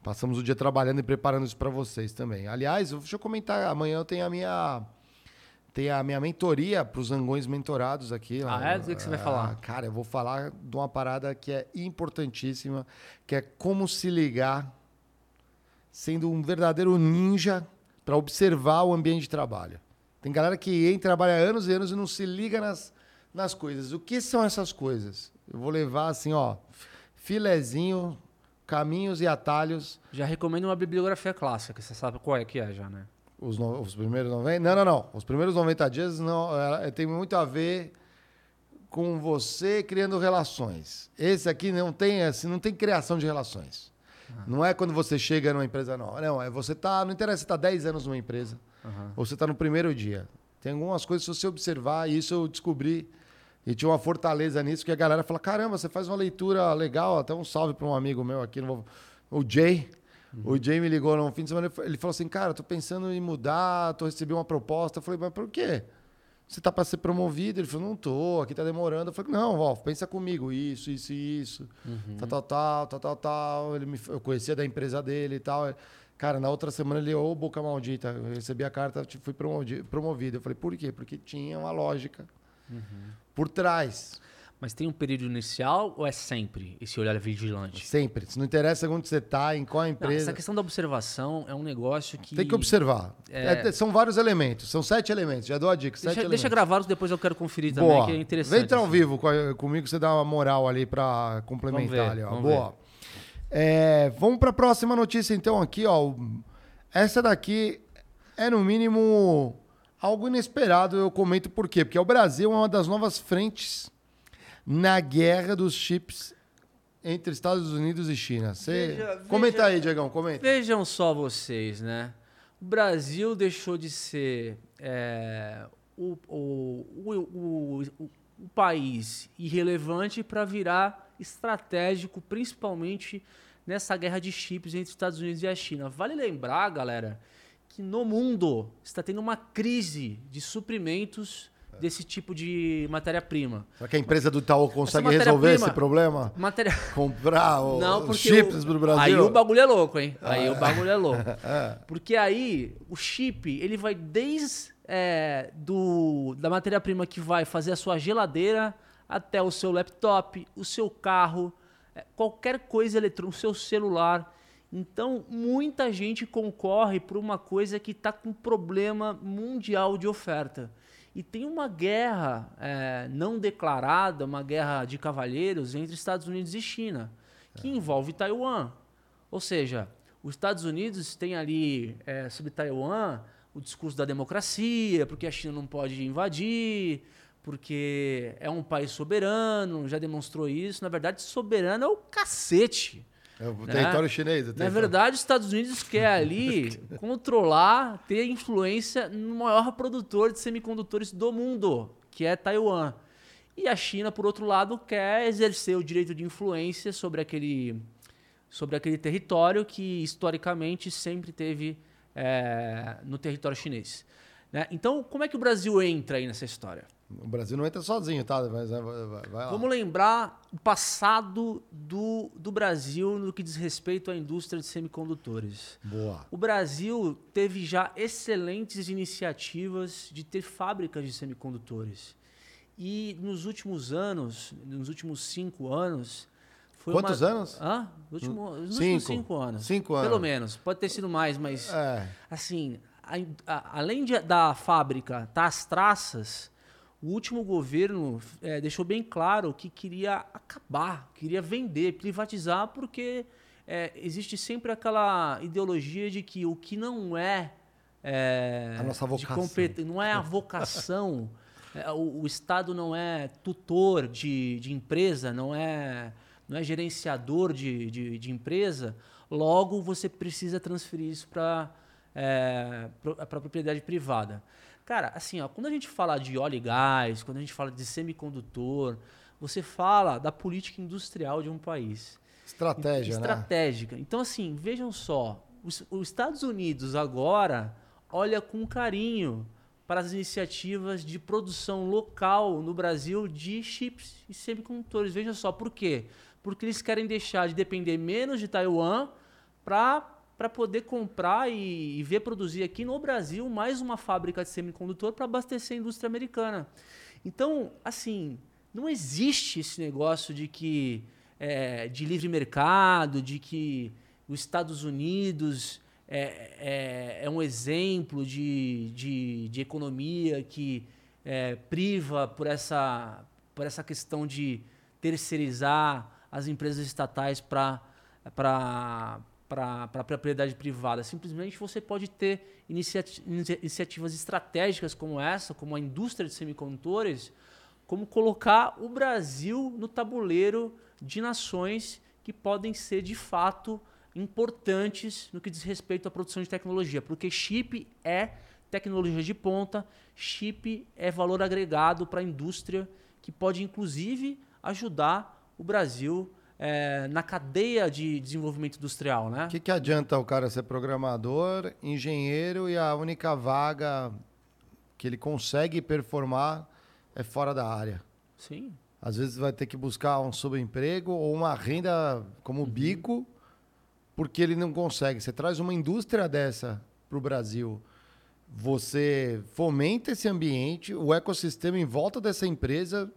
Passamos o dia trabalhando e preparando isso para vocês também. Aliás, deixa eu comentar, amanhã eu tenho a minha... Tem a minha mentoria para os zangões mentorados aqui. Ah, é? Do que que você vai falar? Cara, eu vou falar de uma parada que é importantíssima, que é como se ligar sendo um verdadeiro ninja para observar o ambiente de trabalho. Tem galera que entra, trabalha anos e anos e não se liga nas, nas coisas. O que são essas coisas? Eu vou levar assim, ó, filezinho, caminhos e atalhos. Já recomendo uma bibliografia clássica, você sabe qual é que é já, né? Os, no- os primeiros 90? Não, não, não. Os primeiros 90 dias não, é, tem muito a ver com você criando relações. Esse aqui não tem, assim, não tem criação de relações. Não é quando você chega numa empresa nova. Não, é você tá. Não interessa se tá 10 anos numa empresa. Ou você tá no primeiro dia. Tem algumas coisas, se você observar, e isso eu descobri. E tinha uma fortaleza nisso, que a galera fala: caramba, você faz uma leitura legal. Até um salve para um amigo meu aqui, vou- o Jay. O Jay me ligou no fim de semana. Ele falou assim: cara, tô pensando em mudar, tô recebendo uma proposta. Eu falei: mas por quê? Você tá para ser promovido? Ele falou: não tô, aqui tá demorando. Eu falei: não, Wolf, pensa comigo, isso, isso isso. Tal, tal, tal, tal, tal, tal. Ele me, eu conhecia da empresa dele e tal. Cara, na outra semana ele, ô, boca maldita, eu recebi a carta, fui promovido. Eu falei: por quê? Porque tinha uma lógica por trás. Mas tem um período inicial ou é sempre esse olhar vigilante? Sempre. Se não interessa onde você tá, em qual Não, empresa. essa questão da observação é um negócio que. Tem que observar. É. É, são vários elementos. São sete elementos. Já dou a dica. Deixa, deixa gravado, depois eu quero conferir também, Boa. que é interessante. Vem entrar ao assim. vivo com a- comigo, você dá uma moral ali pra complementar Vamos ver, ali, ó. vamos Boa. É, vamos pra próxima notícia, então, aqui, ó. Essa daqui é, no mínimo, algo inesperado. Eu comento por quê? Porque o Brasil é uma das novas frentes na guerra dos chips entre Estados Unidos e China. Você... Veja- Comenta veja- aí, Diegão, comenta. Vejam só vocês, né? O Brasil deixou de ser é, o, o, o, o, país irrelevante para virar estratégico, principalmente nessa guerra de chips entre os Estados Unidos e a China. Vale lembrar, galera, que no mundo está tendo uma crise de suprimentos desse tipo de matéria-prima. Será que a empresa do Itaú consegue resolver esse problema? Matéria... Comprar o- Não, os chips o- pro Brasil? Aí o bagulho é louco, hein? Aí o bagulho é louco. É. Porque aí o chip, ele vai desde é, do, da matéria-prima que vai fazer a sua geladeira até o seu laptop, o seu carro, é, qualquer coisa eletrônica, o seu celular. Então, muita gente concorre por uma coisa que está com problema mundial de oferta. E tem uma guerra é, não declarada, uma guerra de cavalheiros entre Estados Unidos e China, que envolve Taiwan. Ou seja, os Estados Unidos têm ali é, sobre Taiwan o discurso da democracia, porque a China não pode invadir, porque é um país soberano, já demonstrou isso. Na verdade, soberano é o cacete. É o né? território chinês. Na verdade, os Estados Unidos quer ali controlar, ter influência no maior produtor de semicondutores do mundo, que é Taiwan. E a China, por outro lado, quer exercer o direito de influência sobre aquele, sobre aquele território que historicamente sempre teve é, no território chinês. né? Então, como é que o Brasil entra aí nessa história? O Brasil não entra sozinho, tá? Mas vai, vai-. Vamos lembrar o passado do, do Brasil no que diz respeito à indústria de semicondutores. Boa. O Brasil teve já excelentes iniciativas de ter fábricas de semicondutores. E nos últimos anos, nos últimos cinco anos. Foi Quantos uma... anos? Hã? Nos Cinco. últimos cinco anos. Cinco Pelo anos. menos. Pode ter sido mais, mas. É. Assim, a a- além de- da fábrica estar às traças, o último governo eh, deixou bem claro que queria acabar, queria vender, privatizar, porque eh, existe sempre aquela ideologia de que o que não é. eh, A nossa vocação. não é a vocação. eh, o, o Estado não é tutor de, de empresa, não é, não é gerenciador de, de, de empresa. Logo, você precisa transferir isso para é, para propriedade privada. Cara, assim, ó, quando a gente fala de óleo e gás, quando a gente fala de semicondutor, você fala da política industrial de um país. Estratégia, né? Estratégica. Então, assim, vejam só, os, os Estados Unidos agora olha com carinho para as iniciativas de produção local no Brasil de chips e semicondutores. Veja só, por quê? Porque eles querem deixar de depender menos de Taiwan para para poder comprar e, e ver produzir aqui no Brasil mais uma fábrica de semicondutor para abastecer a indústria americana. Então, assim, não existe esse negócio de que é, de livre mercado, de que os Estados Unidos é, é, é um exemplo de, de, de economia que é, priva por essa, por essa questão de terceirizar as empresas estatais para para a propriedade privada. Simplesmente você pode ter inicia- inicia- iniciativas estratégicas como essa, como a indústria de semicondutores, como colocar o Brasil no tabuleiro de nações que podem ser de fato importantes no que diz respeito à produção de tecnologia, porque chip é tecnologia de ponta, chip é valor agregado para a indústria que pode inclusive ajudar o Brasil eh, na cadeia de desenvolvimento industrial, né? O que, que adianta o cara ser programador, engenheiro e a única vaga que ele consegue performar é fora da área? Sim. Às vezes vai ter que buscar um subemprego ou uma renda como bico, porque ele não consegue. Você traz uma indústria dessa para o Brasil, você fomenta esse ambiente, o ecossistema em volta dessa empresa,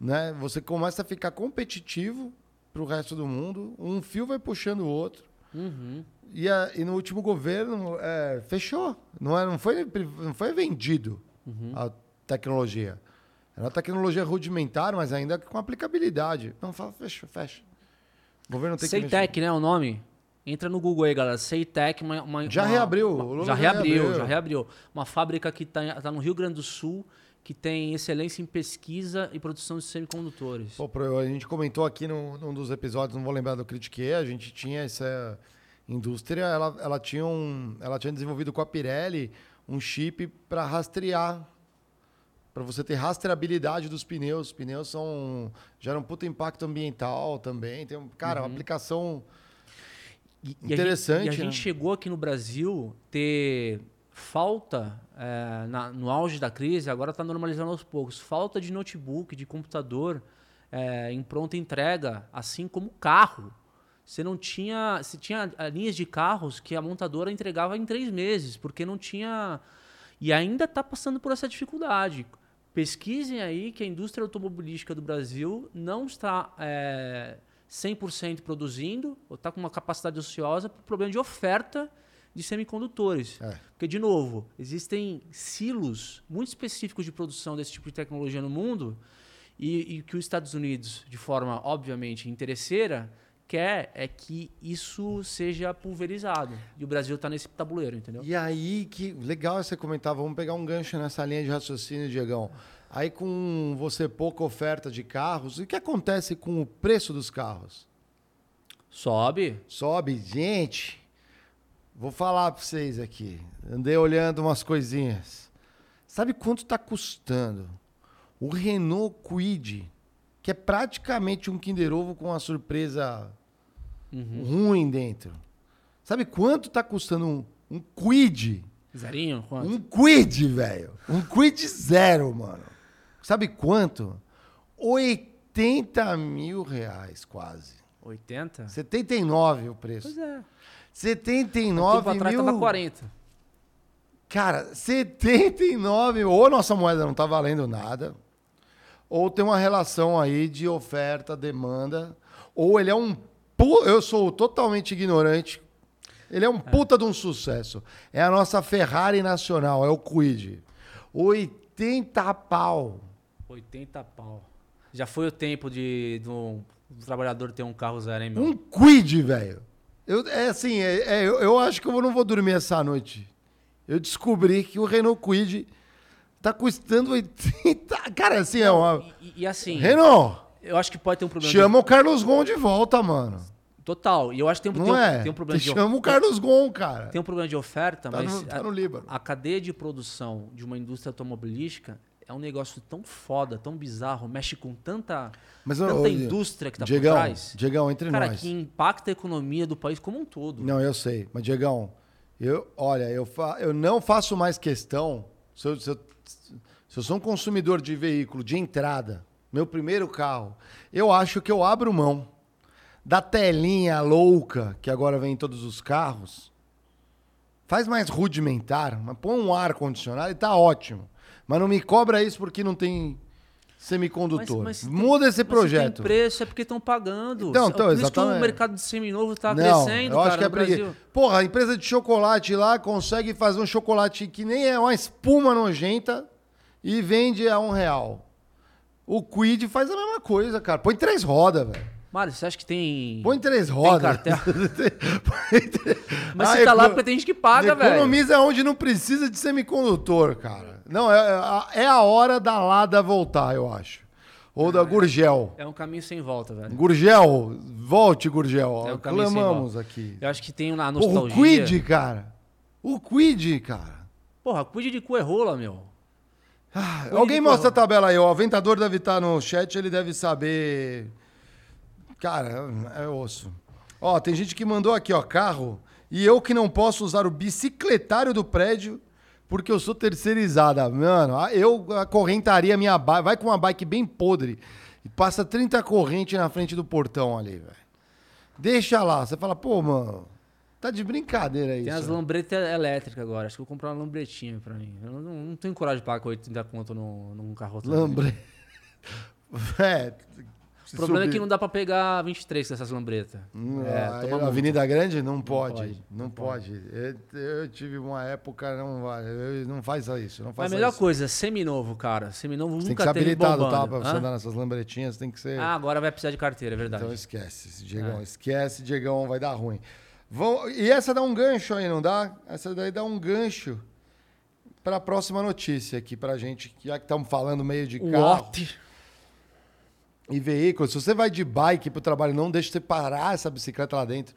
né? Você começa a ficar competitivo para o resto do mundo. Um fio vai puxando o outro. Uhum. E, a- e no último governo é, fechou. Não, é, não, foi, não foi vendido Uhum. a tecnologia. Era uma tecnologia rudimentar, mas ainda com aplicabilidade. Não, fala, fecha, fecha. O governo tem que Seitec, né, o nome? Entra no Google aí, galera. Seitec, uma, uma- Já uma- reabriu, uma- já já reabriu, reabriu. já reabriu. Uma fábrica que está tá no Rio Grande do Sul, que tem excelência em pesquisa e produção de semicondutores. Pô, a gente comentou aqui num, num dos episódios, não vou lembrar do Critique, a gente tinha essa indústria, ela, ela, tinha um, ela tinha desenvolvido com a Pirelli um chip para rastrear, para você ter rastreabilidade dos pneus. Os pneus são geram um puta impacto ambiental também. Tem, um- cara, uma aplicação E- e a gente- Interessante, E a gente, né? chegou aqui no Brasil ter falta, é, na- no auge da crise, agora está normalizando aos poucos, falta de notebook, de computador é, em pronta entrega, assim como carro. Você não tinha. Você tinha ah, linhas de carros que a montadora entregava em três meses, porque não tinha. E ainda está passando por essa dificuldade. Pesquisem aí que a indústria automobilística do Brasil não está é, 100% produzindo, ou está com uma capacidade ociosa por problema de oferta de semicondutores. É. Porque, de novo, existem silos muito específicos de produção desse tipo de tecnologia no mundo e, e que os Estados Unidos, de forma obviamente interesseira, quer é que isso seja pulverizado. E o Brasil está nesse tabuleiro, entendeu? E aí que. Legal você comentar, vamos pegar um gancho nessa linha de raciocínio, Diegão. Aí com você pouca oferta de carros, o que acontece com o preço dos carros? Sobe. Sobe, gente. Vou falar para vocês aqui. Andei olhando umas coisinhas. Sabe quanto está custando o Renault Kwid, que é praticamente um Kinder Ovo com uma surpresa ruim dentro? Sabe quanto está custando um, um Kwid? Zerinho? Quanto? Um Quid, velho. Um Quid zero, mano. Sabe quanto? 80 mil reais, quase. 80? 79 o preço. Pois é. 79 tempo atrás mil. tava 40. Cara, 79. Ou nossa moeda não tá valendo nada, ou tem uma relação aí de oferta, demanda, ou ele é um. Eu sou totalmente ignorante. Ele é um puta de um sucesso. É a nossa Ferrari nacional, é o Quid. 80 pau. 80 pau. Já foi o tempo de, de um, do trabalhador ter um carro zero, hein, meu? Um Quid, velho. Eu, é assim, é, é, eu, eu acho que eu não vou dormir essa noite. Eu descobri que o Renault Quid tá custando 80. Cara, assim, é uma. E, e assim, Renault, eu acho que pode ter um problema chama o Carlos Gon de volta, mano. de... Total. E eu acho que tem, um- Não tem, é? tem um problema Te de chama o Carlos Gon, cara. Tem um problema de oferta, Tá mas no- tá a- no Líbano. a cadeia de produção de uma indústria automobilística é um negócio tão foda, tão bizarro, mexe com tanta, Mas, tanta ô, indústria que tá Diegão, por trás. Diegão, entre Cara, nós. que impacta a economia do país como um todo. Não, eu sei. Mas, Diegão, eu, olha, eu, fa- eu não faço mais questão. Se eu, se, eu, se eu sou um consumidor de veículo de entrada, meu primeiro carro, eu acho que eu abro mão da telinha louca que agora vem em todos os carros. Faz mais rudimentar, mas põe um ar-condicionado e tá ótimo. Mas não me cobra isso porque não tem semicondutor. Mas- mas tem- Muda esse Mas se projeto. tem preço é porque estão pagando. Então, então, Por isso que exatamente. o mercado de seminovo tá Não, crescendo, eu acho cara, que é no. Brasil. Porra, a empresa de chocolate lá consegue fazer um chocolate que nem é uma espuma nojenta e vende a um real. O Quid faz a mesma coisa, cara. Põe três rodas, velho. Mário, você acha que tem... Põe três tem rodas. três- Mas Ah, você tá lá porque tem gente que paga, velho. Economiza onde não precisa de semicondutor, cara. Não, é, é- é a hora da Lada voltar, eu acho. Ou da Gurgel. É um caminho sem volta, velho. Gurgel, volte, Gurgel. É um Clamamos volta. aqui. Eu acho que tem na Porra, nostalgia... o Quid, cara. O Quid, cara. Porra, cuide de cu é rola, meu. Quid Alguém de mostra a tabela aí, ó. O Aventador deve estar no chat, ele deve saber. Cara, é osso. Ó, tem gente que mandou aqui, ó, carro. E eu que não posso usar o bicicletário do prédio porque eu sou terceirizada. Mano, eu acorrentaria minha bike. Vai com uma bike bem podre e passa 30 correntes na frente do portão ali, velho. Deixa lá. Você fala, pô, mano, tá de brincadeira isso. Tem as lambretas elétricas agora. Acho que eu vou comprar uma lambretinha pra mim. Eu não, não tenho coragem de pagar 80 conto num, num carro. Lambre. É. O problema é que não dá pra pegar 23 com essas lambretas. É, toma a multa. Avenida Grande não pode. pode, Não não pode. Eu, eu tive uma época, não Não faz isso. Não faz a melhor isso. coisa, seminovo, cara. Seminovo Você tem que nunca ser habilitado, tá? Pra você andar nessas lambretinhas, tem que ser. Ah, agora vai precisar de carteira, é verdade. então esquece, Diegão. É. Esquece, Diegão, vai dar ruim. Vão... E essa dá um gancho aí, não dá? Essa daí dá um gancho para a próxima notícia aqui pra gente, já que estamos falando meio de carro Opt. E veículos. Se você vai de bike para o trabalho, não deixe você parar essa bicicleta lá dentro.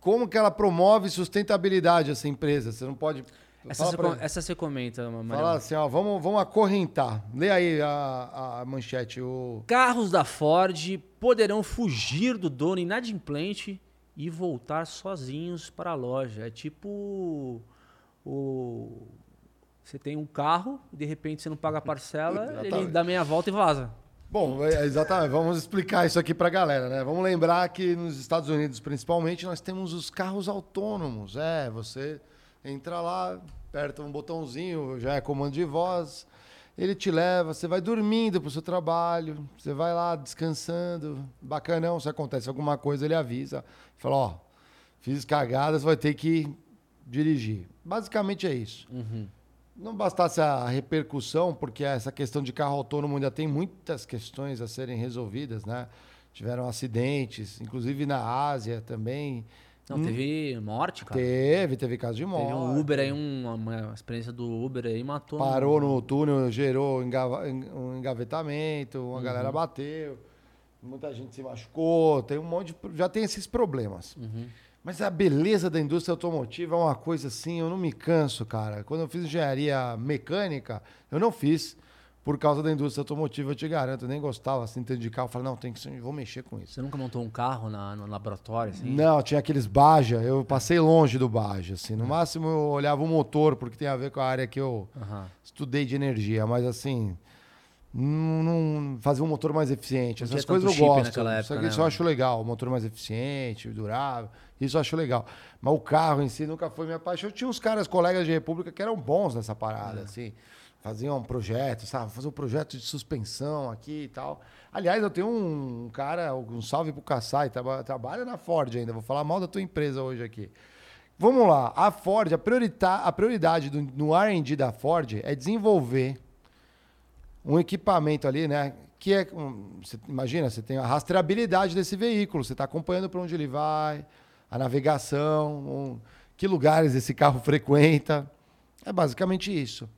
Como que ela promove sustentabilidade essa empresa? Você não pode. Essa, você, com- essa você comenta, Maria. Fala assim, ó, vamos, vamos acorrentar. Lê aí a, a manchete. O... Carros da Ford poderão fugir do dono inadimplente e voltar sozinhos para a loja. É tipo o você tem um carro, de repente você não paga a parcela, ele dá meia volta e vaza. Bom, é, exatamente. Vamos explicar isso aqui pra galera, né? Vamos lembrar que nos Estados Unidos, principalmente, nós temos os carros autônomos. É, você entra lá, aperta um botãozinho, já é comando de voz, ele te leva, você vai dormindo pro seu trabalho, você vai lá descansando, bacanão, se acontece alguma coisa, ele avisa, fala, ó, fiz cagadas, vai ter que dirigir. Basicamente é isso. Não bastasse a repercussão, porque essa questão de carro autônomo ainda tem muitas questões a serem resolvidas, né? Tiveram acidentes, inclusive na Ásia também. Não, teve morte, cara. Teve, teve caso de morte. Teve um Uber aí, um- uma experiência do Uber aí, matou. um- Parou no túnel, gerou engava- um engavetamento, uma Uhum. galera bateu, muita gente se machucou, tem um monte de, já tem esses problemas. Uhum. Mas a beleza da indústria automotiva é uma coisa assim, eu não me canso, cara. Quando eu fiz engenharia mecânica, eu não fiz por causa da indústria automotiva, eu te garanto, eu nem gostava assim tanto de carro, eu falei, não, tem que ser, vou mexer com isso. Você nunca montou um carro na- no laboratório, assim? Não, tinha aqueles Baja, eu passei longe do Baja, assim. No máximo eu olhava o motor, porque tem a ver com a área que eu estudei de energia, mas assim, não- fazer um motor mais eficiente. Essas coisas eu gosto. época, né, isso eu acho legal, o motor mais eficiente, durável, isso eu acho legal. Mas o carro em si nunca foi minha paixão. Eu tinha uns caras, colegas de República, que eram bons nessa parada, É. assim. Faziam um projeto, sabe? Fazer um projeto de suspensão aqui e tal. Aliás, eu tenho um cara, um salve pro Kassai, traba- trabalha na Ford ainda. Vou falar mal da tua empresa hoje aqui. Vamos lá, a Ford, a, priorita- a prioridade do, no R&D da Ford é desenvolver um equipamento ali, né? Que é, um, você imagina, você tem a rastreabilidade desse veículo, você está acompanhando para onde ele vai, a navegação, um- que lugares esse carro frequenta. É basicamente isso.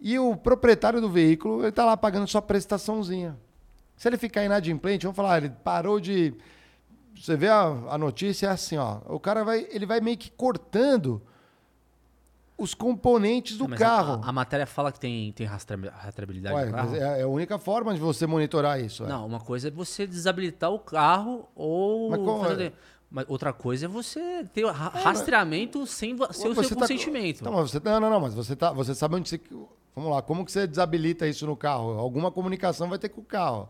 E o proprietário do veículo, ele está lá pagando sua prestaçãozinha. Se ele ficar inadimplente, vamos falar, ele parou de. Você vê a, a notícia é assim, ó. O cara vai, ele vai meio que cortando os componentes do É, mas carro. A, a matéria fala que tem, tem rastre- rastreabilidade Ué, do carro? mas é, é a única forma de você monitorar isso. é. Não, uma coisa é você desabilitar o carro ou. Mas como fazer- é? Mas outra coisa é você ter ra- rastreamento sem, vo- sem o seu tá- consentimento. Não, mas você, não, não, não, mas você, tá, você sabe onde você. Vamos lá, como que você desabilita isso no carro? Alguma comunicação vai ter com o carro.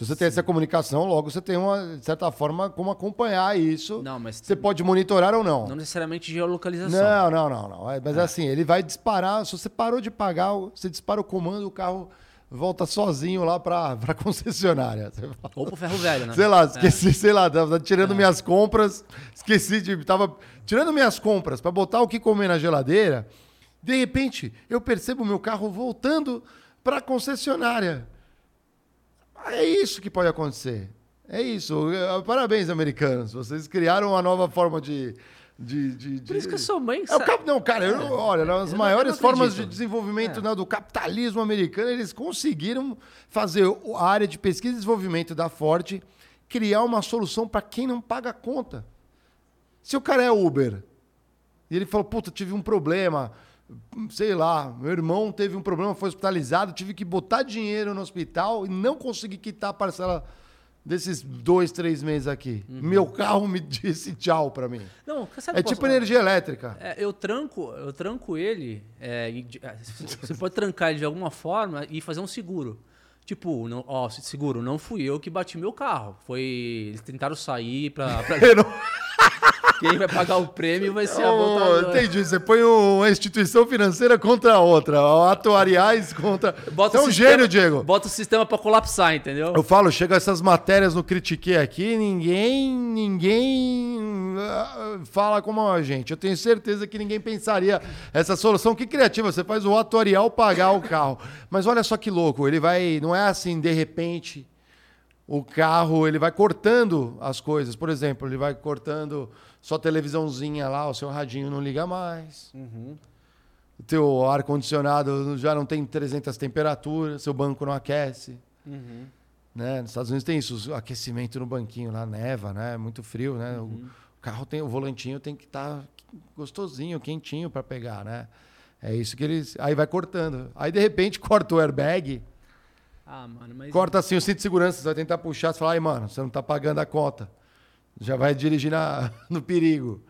Se você tem essa comunicação, logo você tem uma, de certa forma, como acompanhar isso. Não, mas Você pode monitorar ou não. não necessariamente geolocalização. Não, não, não, não. É, Mas assim, ele vai disparar. Se você parou de pagar, você dispara o comando, o carro volta sozinho lá para a concessionária. Ou pro ferro velho, né? Sei lá, esqueci, sei lá, tava tirando minhas compras, esqueci de. Tava tirando minhas compras para botar o que comer na geladeira. De repente, eu percebo o meu carro voltando para a concessionária. É isso que pode acontecer. É isso. Eh, Parabéns, americanos. Vocês criaram uma nova forma de. de, de, Por isso que eu sou mãe. é o cap... Não, cara, eu, olha, nas eu maiores formas de desenvolvimento É. né, do capitalismo americano, eles conseguiram fazer a área de pesquisa e desenvolvimento da Ford criar uma solução para quem não paga a conta. Se o cara é Uber e ele falou, puta, tive um problema, sei lá, meu irmão teve um problema, foi hospitalizado, tive que botar dinheiro no hospital e não consegui quitar a parcela desses dois, três meses aqui. Uhum. Meu carro me disse tchau para mim. Não, É tipo energia elétrica. É, eu tranco, eu tranco ele. é, é, você pode trancar ele de alguma forma e fazer um seguro. Tipo, não, ó, seguro, não fui eu que bati meu carro. Foi. Eles tentaram sair pra. pra quem vai pagar o prêmio vai ser a Oh, montadora. entendi. Você põe uma instituição financeira contra a outra, atuariais contra. Bota Você é um sistema- gênio, Diego. Bota o sistema pra colapsar, entendeu? Eu falo, chega essas matérias no Critiquei aqui, ninguém, ninguém ah, fala como a gente. Eu tenho certeza que ninguém pensaria essa solução. Que criativa, você faz o atuarial pagar o carro. Mas olha só que louco, ele vai, não é assim, de repente, o carro, ele vai cortando as coisas. Por exemplo, ele vai cortando sua televisãozinha lá, o seu radinho não liga mais. O teu ar-condicionado já não tem 300 temperaturas, seu banco não aquece. Né? Nos Estados Unidos tem isso, o aquecimento no banquinho lá, neva, né? Muito frio, né? O- O carro tem, o volantinho tem que estar gostosinho, quentinho para pegar, né? É isso que eles. Aí vai cortando. Aí de repente corta o airbag, Ah, mano, mas. corta assim o cinto de segurança, você vai tentar puxar, você fala, ai, mano, você não tá pagando a conta. Já vai dirigir na, no perigo.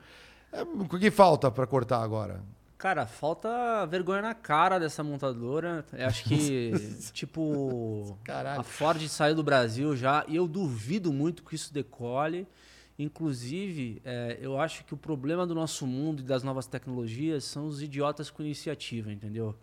É, o que falta para cortar agora? Cara, falta vergonha na cara dessa montadora. Eu acho que, tipo, Caralho. a Ford saiu do Brasil já e eu duvido muito que isso decole. Inclusive, é, eu acho que o problema do nosso mundo e das novas tecnologias são os idiotas com iniciativa, entendeu?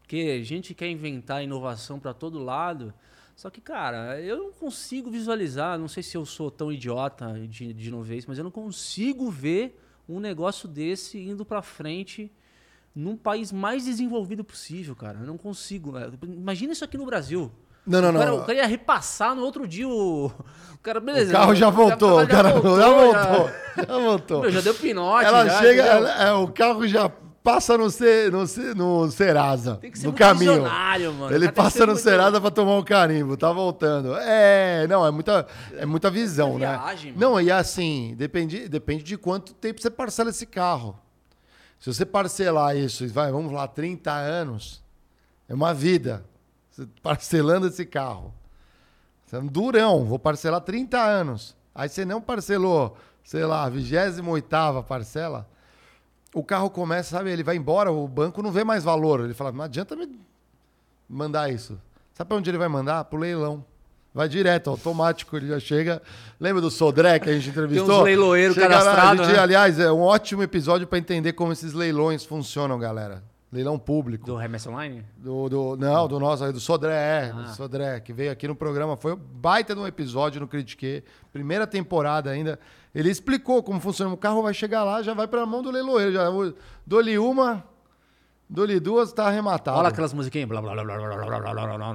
Porque a gente quer inventar inovação para todo lado, só que, cara, eu não consigo visualizar, não sei se eu sou tão idiota de, de novo isso, mas eu não consigo ver um negócio desse indo para frente num país mais desenvolvido possível, cara. Eu não consigo. É, Imagina isso aqui no Brasil. Não, não, O cara, não. o cara ia repassar no outro dia o. O cara, beleza. O carro já voltou, o cara já voltou. Já voltou. Meu, já deu pinote. Ela já, chega, ela- é, o carro já passa no, Ce- no, Ce- no Serasa, Tem que ser no caminho. mano. Ele passa no muito- Serasa pra tomar um carimbo, tá voltando. É, não, é muita, é muita visão, né? viagem. Não, e assim, depende, depende de quanto tempo você parcela esse carro. Se você parcelar isso, vai, vamos lá, 30 anos, é uma vida. Você parcelando esse carro. Você é um durão, vou parcelar 30 anos. Aí você não parcelou, sei lá, a 28 parcela, o carro começa, sabe, ele vai embora, o banco não vê mais valor. Ele fala, não adianta me mandar isso. Sabe para onde ele vai mandar? Pro leilão. Vai direto, automático, ele já chega. Lembra do Sodré que a gente entrevistou? uns leiloeiros cadastrados, né? Aliás, é um ótimo episódio para entender como esses leilões funcionam, galera leilão público. Do Remessa Online? Do, do, não, do nosso, é do Sodré, é, ah. do Sodré, que veio aqui no programa. Foi baita de um episódio no Critique, primeira temporada ainda. Ele explicou como funciona. O carro vai chegar lá, já vai para a mão do leiloeiro. Já, dou-lhe uma, dou-lhe duas, tá arrematado. Olha aquelas musiquinhas. Blá, blá, blá, blá, blá, blá, blá, blá.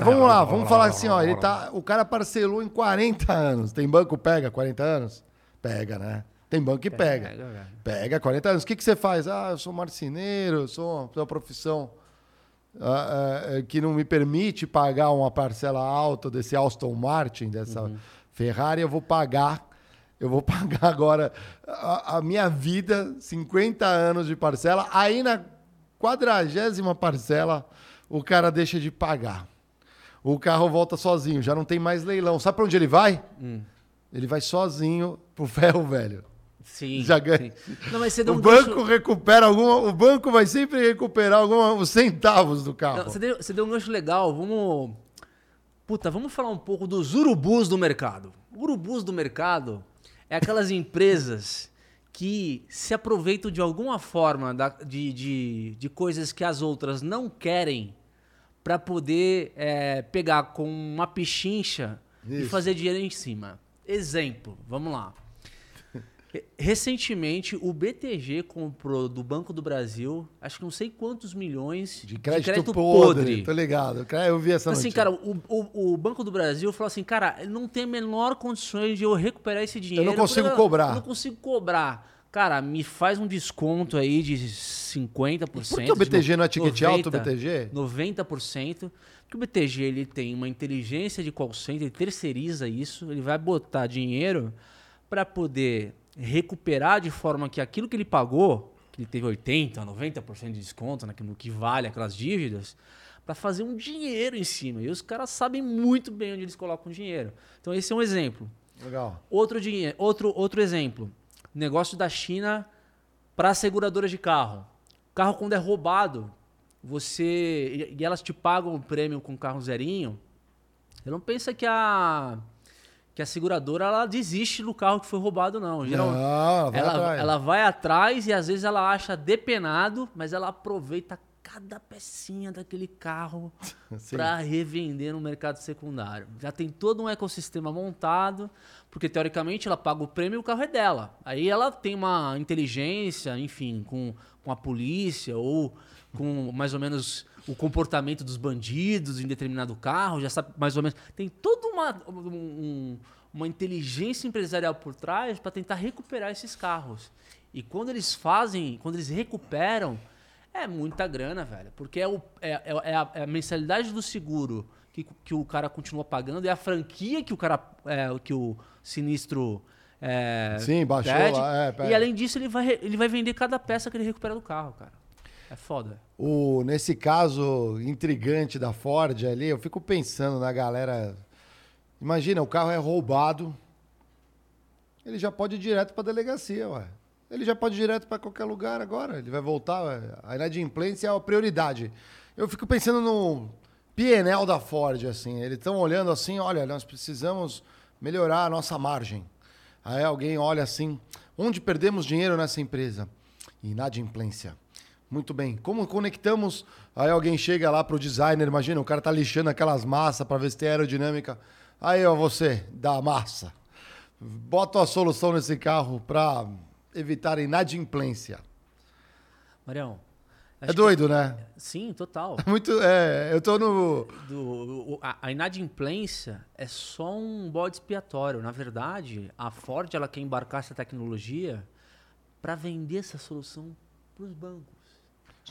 Vamos lá, vamos falar assim, ó. Ele tá, o cara parcelou em 40 anos. Tem banco pega 40 anos? Pega, né? Tem banco que pega. Pega, velho. Pega 40 anos. O que, que você faz? Ah, eu sou marceneiro, eu sou uma profissão ah, ah, que não me permite pagar uma parcela alta desse Aston Martin, dessa Uhum. Ferrari, eu vou pagar. Eu vou pagar agora a, a minha vida, 50 anos de parcela. Aí na quadragésima parcela, o cara deixa de pagar. O carro volta sozinho, já não tem mais leilão. Sabe para onde ele vai? Hum. Ele vai sozinho pro ferro velho. Sim. Já ganha. sim. Não, mas você deu O banco gancho- recupera alguma. O banco vai sempre recuperar alguns centavos do carro. Não, você, deu, você deu um gancho legal. Vamos. Puta, vamos falar um pouco dos urubus do mercado. Urubus do mercado é aquelas empresas que se aproveitam de alguma forma da- de, de, de coisas que as outras não querem para poder é, pegar com uma pichincha e Isso. fazer dinheiro em cima. Exemplo, vamos lá. Re- Recentemente, o BTG comprou do Banco do Brasil, acho que não sei quantos milhões De crédito, podre. Tô ligado. Eu vi essa Então, assim, notícia. cara, o, o, o Banco do Brasil falou assim, cara, não tem a menor condições de eu recuperar esse dinheiro. consigo porque cobrar. Eu não consigo cobrar. Cara, me faz um desconto aí de 50%. Por que o BTG não é ticket 90%, alto, o BTG? 90%. Porque o BTG ele tem uma inteligência de call center, ele terceiriza isso, ele vai botar dinheiro para poder recuperar de forma que aquilo que ele pagou, que ele teve 80%, 90% de desconto naquilo que vale aquelas dívidas, para fazer um dinheiro em cima. E os caras sabem muito bem onde eles colocam o dinheiro. Então esse é um exemplo. Legal. Outro, outro, outro exemplo. Negócio da China para seguradoras de carro. Carro quando é roubado, você e elas te pagam o prêmio com carro zerinho. Você não pensa que a que a seguradora ela desiste do carro que foi roubado não. Geral- Não, ela vai ela, atrás. ela vai atrás e às vezes ela acha depenado, mas ela aproveita cada pecinha daquele carro para revender no mercado secundário. Já tem todo um ecossistema montado, porque teoricamente ela paga o prêmio e o carro é dela. Aí ela tem uma inteligência, enfim, com, com a polícia ou com mais ou menos o comportamento dos bandidos em determinado carro, já sabe mais ou menos. Tem toda uma, um- uma inteligência empresarial por trás para tentar recuperar esses carros. E quando eles fazem, quando eles recuperam, é muita grana, velho. Porque é, o, é, é- é a, é a mensalidade do seguro que, que o cara continua pagando, é a franquia que o cara. é, que o sinistro. é, Sim, baixou pede. lá, é, e além disso, ele vai, ele vai vender cada peça que ele recupera do carro, cara. É foda. O, nesse caso intrigante da Ford ali, eu fico pensando na galera. Imagina, o carro é roubado. ele já pode ir direto para delegacia, ué. Ele já pode ir direto para qualquer lugar agora. Ele vai voltar. ué. A inadimplência é a prioridade. Eu fico pensando no PNL da Ford, assim. Eles estão olhando assim, olha, nós precisamos melhorar a nossa margem. Aí alguém olha assim, onde perdemos dinheiro nessa empresa? Inadimplência. Muito bem. Como conectamos? Aí alguém chega lá pro designer, imagina, o cara tá lixando aquelas massas para ver se tem aerodinâmica. Aí, ó, você, da massa. Bota a solução nesse carro para evitar inadimplência. Marião. É doido, né? Sim, total. Muito. É, eu tô no. Do- a inadimplência é só um bode expiatório. Na verdade, a Ford ela quer embarcar essa tecnologia para vender essa solução para os bancos.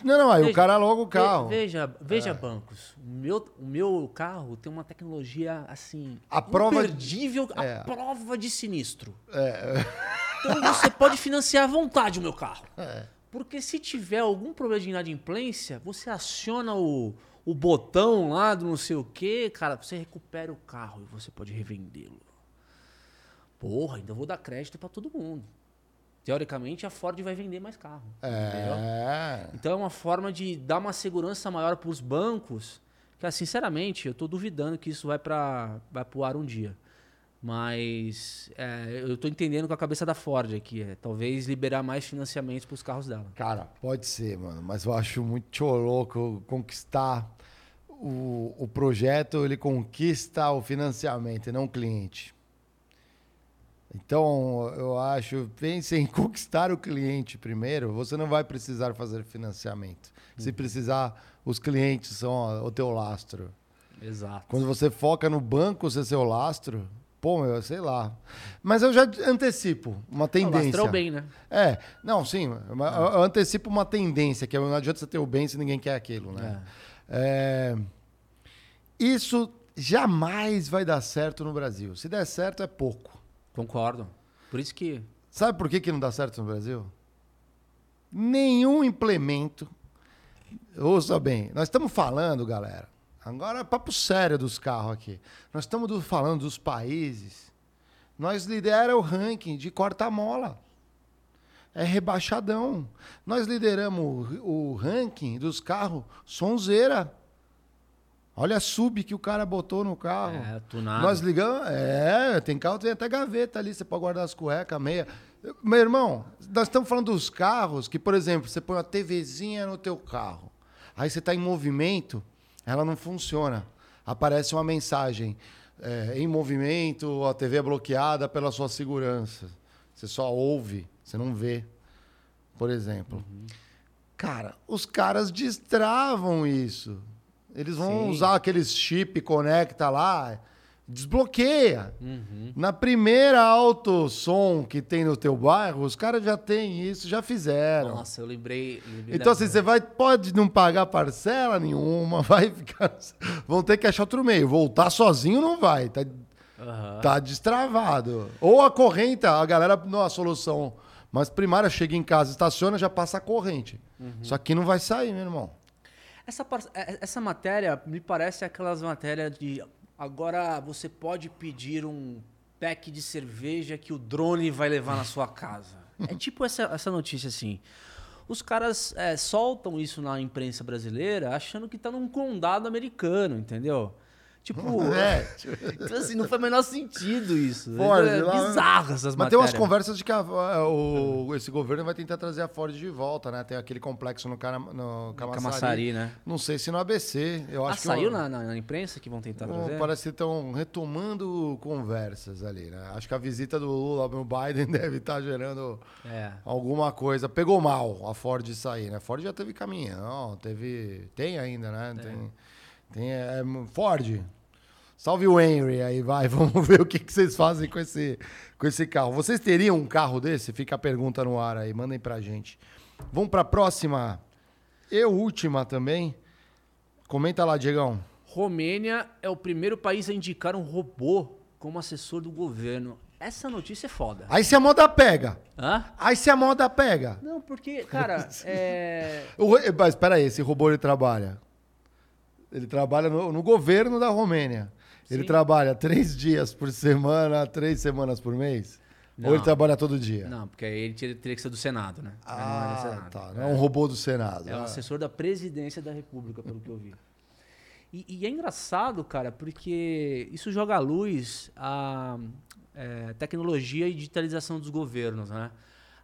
Não, não, aí o Veja- cara logo o carro. Veja, veja É. bancos. O meu, o meu carro tem uma tecnologia assim. A prova de- imperdível, É. a prova de sinistro. É. Então você pode financiar à vontade o meu carro. É. Porque se tiver algum problema de inadimplência, você aciona o, o botão lá do não sei o que, cara, você recupera o carro e você pode revendê-lo. Porra, ainda vou dar crédito pra todo mundo. Teoricamente, a Ford vai vender mais carro. entendeu? É. Então é uma forma de dar uma segurança maior para os bancos, que ah, sinceramente eu estou duvidando que isso vai para vai pro ar um dia. Mas é, eu estou entendendo com a cabeça da Ford aqui, é, talvez liberar mais financiamentos para os carros dela. Cara, pode ser, mano, mas eu acho muito louco conquistar o, o projeto, ele conquista o financiamento e não o cliente. Então, eu acho, pense em conquistar o cliente primeiro, você não vai precisar fazer financiamento. Se precisar, os clientes são o teu lastro. Exato. Quando você foca no banco ser seu lastro, pô, meu, sei lá. Mas eu já antecipo uma tendência. é o bem, né? É, não, sim. Eu, eu antecipo uma tendência, que é, não adianta você ter o bem se ninguém quer aquilo, né? É, isso jamais vai dar certo no Brasil. Se der certo, é pouco. Concordo. Por isso que. Sabe por que, que não dá certo no Brasil? Nenhum implemento. Ouça bem, nós estamos falando, galera. Agora é papo sério dos carros aqui. Nós estamos do- falando dos países. Nós lidera o ranking de corta-mola. É rebaixadão. Nós lideramos o, o ranking dos carros sonzeira. Olha a sub que o cara botou no carro. É, tunado. Nós ligamos. É, tem carro, tem até gaveta ali, você pode guardar as cuecas, meia. Meu irmão, nós estamos falando dos carros que, por exemplo, você põe uma TVzinha no teu carro. Aí você está em movimento, ela não funciona. Aparece uma mensagem. é, em movimento, a TV é bloqueada pela sua segurança. Você só ouve, você não vê. Por exemplo. Cara, os caras destravam isso. Eles vão Sim. usar aqueles chip conecta lá, desbloqueia. Uhum. Na primeira auto som que tem no teu bairro, os caras já têm isso, já fizeram. Nossa, eu lembrei. lembrei Então, assim, você vai, pode não pagar parcela nenhuma, vai ficar. Vão ter que achar outro meio. Voltar sozinho não vai, tá, Aham. tá destravado. Ou a corrente, a galera, não, a solução. Mas primária, chega em casa, estaciona, já passa a corrente. Uhum. Isso aqui não vai sair, meu irmão. Essa, par- é- essa matéria me parece aquelas matérias de agora você pode pedir um pack de cerveja que o drone vai levar na sua casa. É tipo essa, essa notícia assim. Os caras é, soltam isso na imprensa brasileira achando que tá num condado americano, entendeu? Tipo, É, então, assim, não faz o menor sentido isso. Ford, é bizarro essas Mas tem umas matérias. conversas de que a- a- o- esse governo vai tentar trazer a Ford de volta, né? Tem aquele complexo no, Cara, no Camaçari. Camaçari, né? Não sei se no ABC. Eu Ah, acho que saiu o- na, na- na imprensa que vão tentar trazer? parece que estão retomando conversas ali, né? Acho que a visita do Lula no Biden deve estar gerando É. alguma coisa. Pegou mal a Ford sair, né? Ford já teve caminhão, teve. Tem ainda, né? Tem. tem é, Ford. Salve o Henry aí, vai. Vamos ver o que, que vocês fazem com esse, com esse carro. Vocês teriam um carro desse? Fica a pergunta no ar aí, mandem pra gente. Vamos pra próxima e última também. Comenta lá, Diegão. Romênia é o primeiro país a indicar um robô como assessor do governo. Essa notícia é foda. Aí se a moda pega. Hã? Aí se a moda pega. Não, porque, cara, é. O, mas espera aí, esse robô ele trabalha. Ele trabalha no, no governo da Romênia. Ele Sim. trabalha três dias por semana, três semanas por mês. Ou ele trabalha todo dia? Não, porque aí ele teria, teria que ser do Senado, né? Não é Ah, Senado. tá. Não é um robô do Senado. É um Ah. assessor da presidência da República, pelo que eu vi. E, e é engraçado, cara, porque isso joga à luz a é, tecnologia e digitalização dos governos, né?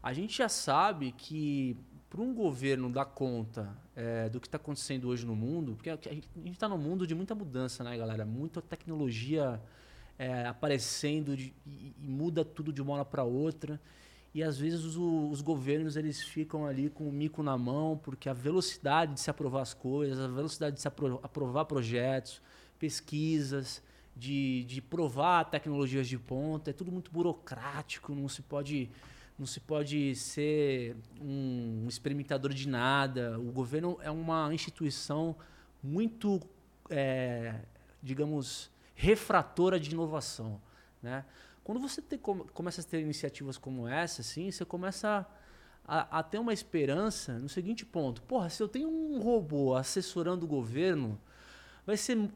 A gente já sabe que para um governo dar conta é, do que está acontecendo hoje no mundo, porque a gente está num mundo de muita mudança, né, galera? Muita tecnologia é, aparecendo de- e, e muda tudo de uma hora para outra. E às vezes os, os governos eles ficam ali com o mico na mão, porque a velocidade de se aprovar as coisas, a velocidade de se apro- aprovar projetos, pesquisas, de, de provar tecnologias de ponta, é tudo muito burocrático, não se pode não se pode ser um experimentador de nada. O governo é uma instituição muito, é, digamos, refratora de inovação, né? Quando você começa a ter iniciativas como essa, assim, você começa a, a ter uma esperança no seguinte ponto. Porra, se eu tenho um robô assessorando o governo, vai ser...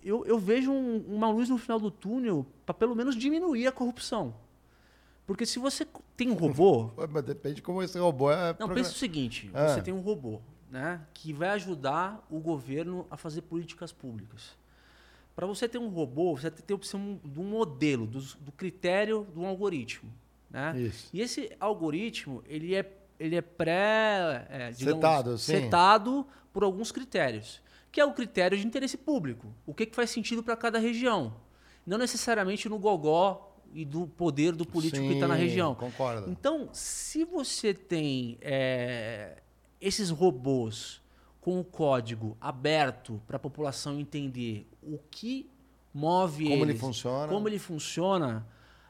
Eu, eu vejo um- uma luz no final do túnel para pelo menos diminuir a corrupção. Porque se você tem um robô... Mas depende de como esse robô é. Não, progra- pensa o seguinte: Ah. você tem um robô, né, que vai ajudar o governo a fazer políticas públicas. Para você ter um robô, você tem a opção de um modelo, dos- do, critério de um algoritmo, né? Isso. E esse algoritmo, ele é, ele é pré, é, digamos, Setado, sim. setado por alguns critérios, que é o critério de interesse público. O que, que faz sentido para cada região? Não necessariamente no gogó e do poder do político que está na Sim, região. Concordo. Então, se você tem é, esses robôs com o código aberto para a população entender o que move Como ele eles, funciona. como ele funciona,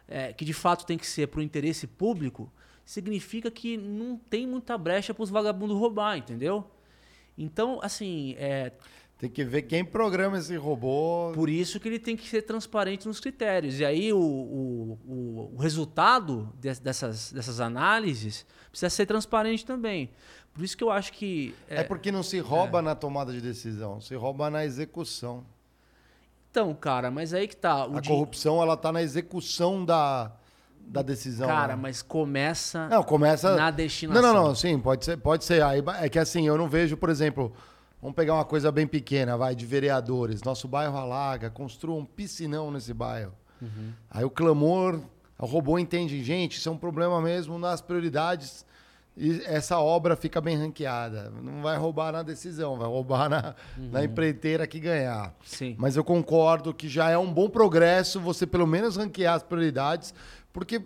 é, que de fato tem que ser para o interesse público, significa que não tem muita brecha para os vagabundos roubar, entendeu? Então, assim, é, Tem que ver quem programa esse robô. por isso que ele tem que ser transparente nos critérios. E aí o, o, o, o resultado de- dessas, dessas análises precisa ser transparente também. Por isso que eu acho que. É, porque não se rouba na tomada de decisão, se rouba na execução. Então, cara, mas aí que tá. A di- corrupção, ela tá na execução da, da decisão. Cara, né? mas começa Não, começa. na destinação. Não, não, não, sim, pode ser, pode ser. Aí, é que assim, eu não vejo, por exemplo, vamos pegar uma coisa bem pequena, vai, de vereadores. Nosso bairro alaga, construa um piscinão nesse bairro. Uhum. Aí o clamor, o robô entende, gente, isso é um problema mesmo nas prioridades. E essa obra fica bem ranqueada. Não vai roubar na decisão, vai roubar na, na empreiteira que ganhar. Uhum. Sim. Mas eu concordo que já é um bom progresso você pelo menos ranquear as prioridades, porque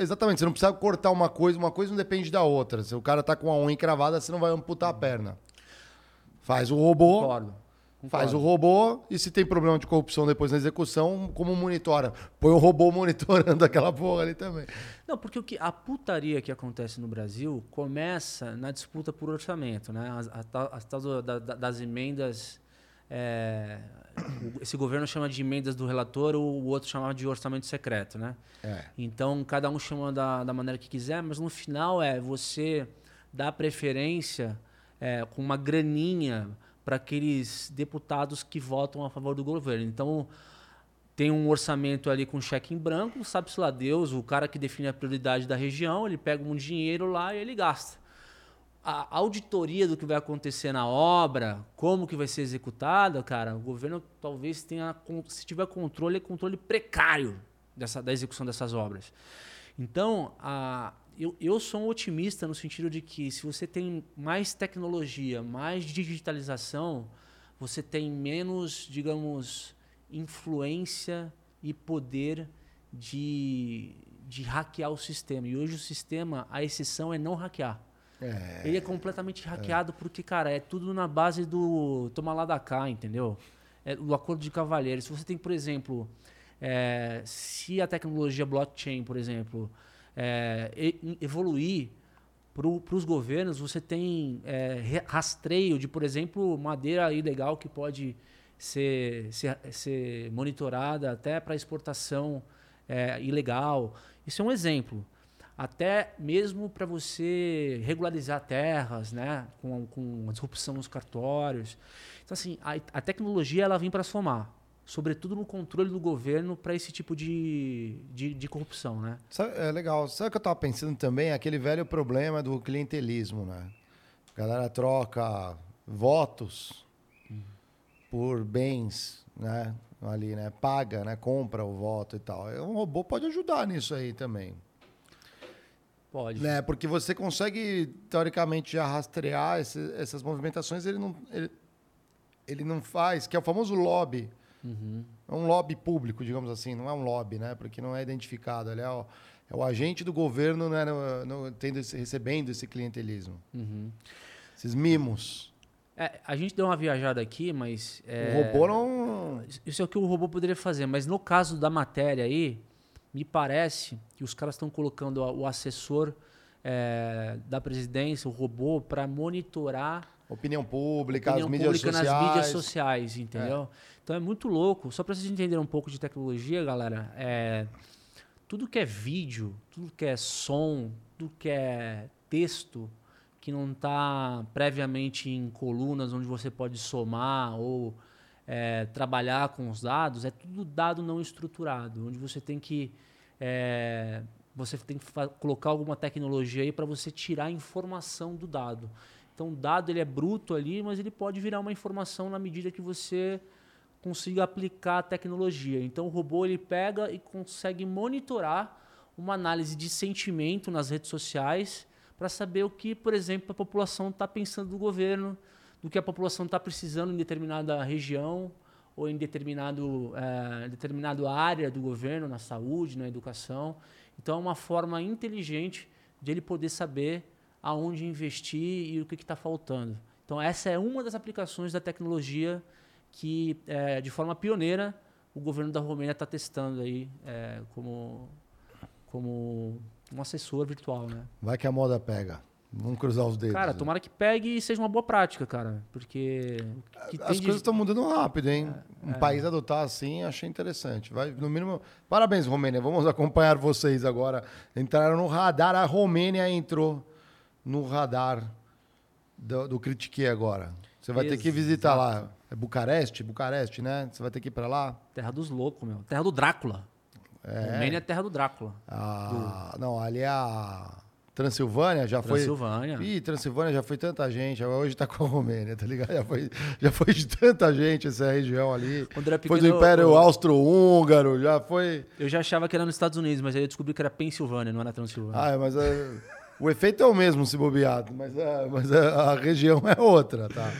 exatamente, você não precisa cortar uma coisa, uma coisa não depende da outra. Se o cara tá com a unha encravada, você não vai amputar a perna. Faz o robô, Concordo. faz o robô e se tem problema de corrupção depois na execução, como monitora? Põe o robô monitorando aquela porra ali também. Não, porque o que, a putaria que acontece no Brasil começa na disputa por orçamento, né? As, da- da- das emendas. é, esse governo chama de emendas do relator, o, o outro chama de orçamento secreto, né? É. Então, cada um chama da, da maneira que quiser, mas no final é você dar preferência é, com uma graninha para aqueles deputados que votam a favor do governo. Então, tem um orçamento ali com cheque em branco, sabe-se lá Deus, o cara que define a prioridade da região, ele pega um dinheiro lá e ele gasta. A auditoria do que vai acontecer na obra, como que vai ser executada, cara, o governo talvez tenha, se tiver controle, é controle precário dessa, da execução dessas obras. Então, a, eu, eu sou um otimista no sentido de que se você tem mais tecnologia, mais digitalização, você tem menos, digamos, influência e poder de, de hackear o sistema. E hoje o sistema, a exceção é não hackear. É. Ele é completamente hackeado porque, cara, é tudo na base do toma lá da cá, entendeu? É o acordo de cavalheiro. Se você tem, por exemplo, é, se a tecnologia blockchain, por exemplo, é, evoluir para os governos, você tem é, re- rastreio de, por exemplo, madeira ilegal que pode ser, ser, ser monitorada até para exportação é, ilegal. Isso é um exemplo. Até mesmo para você regularizar terras, né? com, com a disrupção nos cartórios. Então, assim, a, a tecnologia ela vem para somar. Sobretudo no controle do governo para esse tipo de, de, de corrupção, né? Sabe- é legal. Sabe o que eu tava pensando também? Aquele velho problema do clientelismo, né? A galera troca votos por bens, né? Ali, né? Paga, né? Compra o voto e tal. Um robô pode ajudar nisso aí também. Pode. Né? Porque você consegue, teoricamente, já rastrear esse- essas movimentações, ele não, ele, ele não faz, que é o famoso lobby. É um lobby público, digamos assim, não é um lobby, né? Porque não é identificado. Ele é o, é o agente do governo né, no- no- tendo esse- recebendo esse clientelismo. Esses mimos. É, a gente deu uma viajada aqui, mas. é, O robô não. Isso é o que o robô poderia fazer, mas no caso da matéria aí, me parece que os caras estão colocando o assessor é, da presidência, o robô, para monitorar Opinião pública, opinião as mídias pública sociais. nas mídias sociais, entendeu? Então é muito louco. Só para vocês entenderem um pouco de tecnologia, galera, é, tudo que é vídeo, tudo que é som, tudo que é texto que não está previamente em colunas onde você pode somar ou é, trabalhar com os dados, é tudo dado não estruturado, onde você tem que é, você tem que colocar alguma tecnologia aí para você tirar a informação do dado. Então, o dado ele é bruto ali, mas ele pode virar uma informação na medida que você consiga aplicar a tecnologia. Então, o robô ele pega e consegue monitorar uma análise de sentimento nas redes sociais para saber o que, por exemplo, a população está pensando do governo, do que a população está precisando em determinada região ou em determinado, eh, determinado área do governo, na saúde, na educação. Então, é uma forma inteligente de ele poder saber aonde investir e o que está faltando. Então, essa é uma das aplicações da tecnologia que, eh, de forma pioneira, o governo da Romênia está testando aí eh, como, como um assessor virtual, né? Vai que a moda pega. Vamos cruzar os dedos. Cara, tomara que pegue e seja uma boa prática, cara. Porque. As de- coisas estão mudando rápido, hein? É, um país adotar assim, achei interessante. Vai, no mínimo. Parabéns, Romênia. Vamos acompanhar vocês agora. Entraram no radar. A Romênia entrou no radar do, do Critique agora. Você vai ter que visitar lá. É Bucareste? Bucareste, né? Você vai ter que ir pra lá. Terra dos loucos, meu. Terra do Drácula. É. Romênia é terra do Drácula. Ah, não, ali é a Transilvânia, já foi. Transilvânia. Ih, Transilvânia já foi tanta gente. Hoje tá com a Romênia, tá ligado? Já foi, já foi de tanta gente essa região ali. Quando era Foi do pequeno, Império eu- Austro-Húngaro, já foi. Eu já achava que era nos Estados Unidos, mas aí eu descobri que era Pensilvânia, não era Transilvânia. Ah, mas é, o efeito é o mesmo se bobear, mas, é, mas é, a região é outra, tá?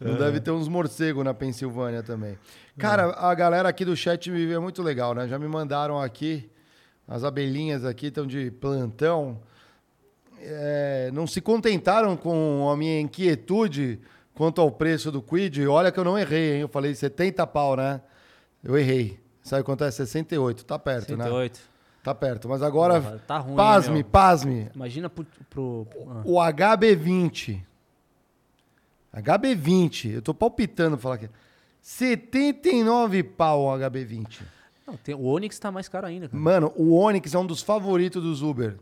Não deve ter uns morcegos na Pensilvânia também. Cara, a galera aqui do chat é muito legal, né? Já me mandaram aqui, as abelhinhas aqui estão de plantão. É, não se contentaram com a minha inquietude quanto ao preço do Quid. Olha que eu não errei, hein? Eu falei 70 pau, né? Eu errei. Sabe quanto é? 68. Tá perto, né? 68. Tá perto. Mas agora, Porra, tá ruim, pasme, meu? pasme. Imagina pro. pro- ah. O HB20. HB20. Eu tô palpitando pra falar aqui. 79 pau o HB20. Não, tem, o Onix tá mais caro ainda, cara. Mano, o Onix é um dos favoritos dos Uber.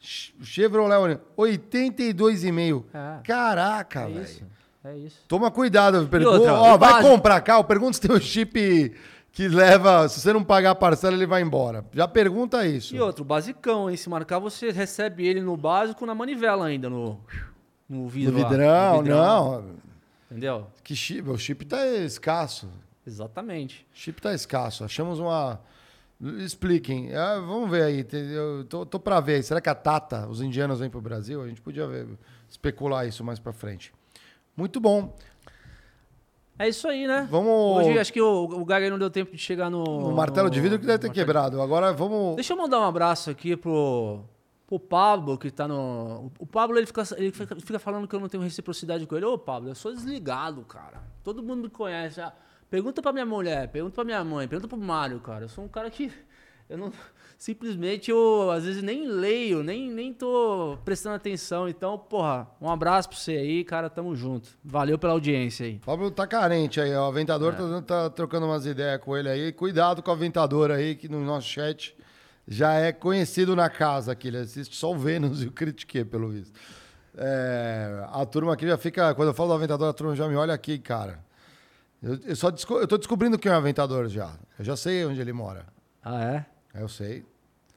Ch- Chevrolet Onix, 82,5. É. Caraca, É velho. É isso. Toma cuidado. Pergunta, ó, vai básico? comprar carro, pergunta se tem um chip que leva... Se você não pagar a parcela, ele vai embora. Já pergunta isso. E outro, basicão, hein? Se marcar, você recebe ele no básico na manivela ainda, no, no No vidro. lá. vidrão, No vidrão. não. Entendeu? Que chip? O chip tá escasso. Exatamente. chip tá escasso. Achamos uma. Expliquem. Ah, vamos ver aí. Eu tô, tô pra ver. Será que a Tata, os indianos, vêm pro Brasil? A gente podia ver- especular isso mais pra frente. Muito bom. É isso aí, né? Vamos. Hoje acho que o, o Gaga não deu tempo de chegar no. O martelo de vidro que deve ter quebrado. Agora vamos. Deixa eu mandar um abraço aqui pro, pro Pablo, que tá no. O Pablo ele fica, ele fica, fica falando que eu não tenho reciprocidade com ele. Ô, Pablo, eu sou desligado, cara. Todo mundo me conhece. Ah, Pergunta pra minha mulher, pergunta pra minha mãe, pergunta pro Mário, cara. Eu sou um cara que. Eu não. Simplesmente eu, às vezes, nem leio, nem, nem tô prestando atenção. Então, porra, um abraço pra você aí, cara. Tamo junto. Valeu pela audiência aí. Pablo tá carente aí, ó. O Aventador tá, tá trocando umas ideias com ele aí. Cuidado com o Aventador aí, que no nosso chat já é conhecido na casa aqui. Ele assiste só o Vênus e o Critique, pelo visto. É, a turma aqui já fica. Quando eu falo do Aventador, a turma já me olha aqui, cara. Eu, eu só desco- eu tô descobrindo quem é o Aventador já. Eu já sei onde ele mora. Ah, é? Eu sei.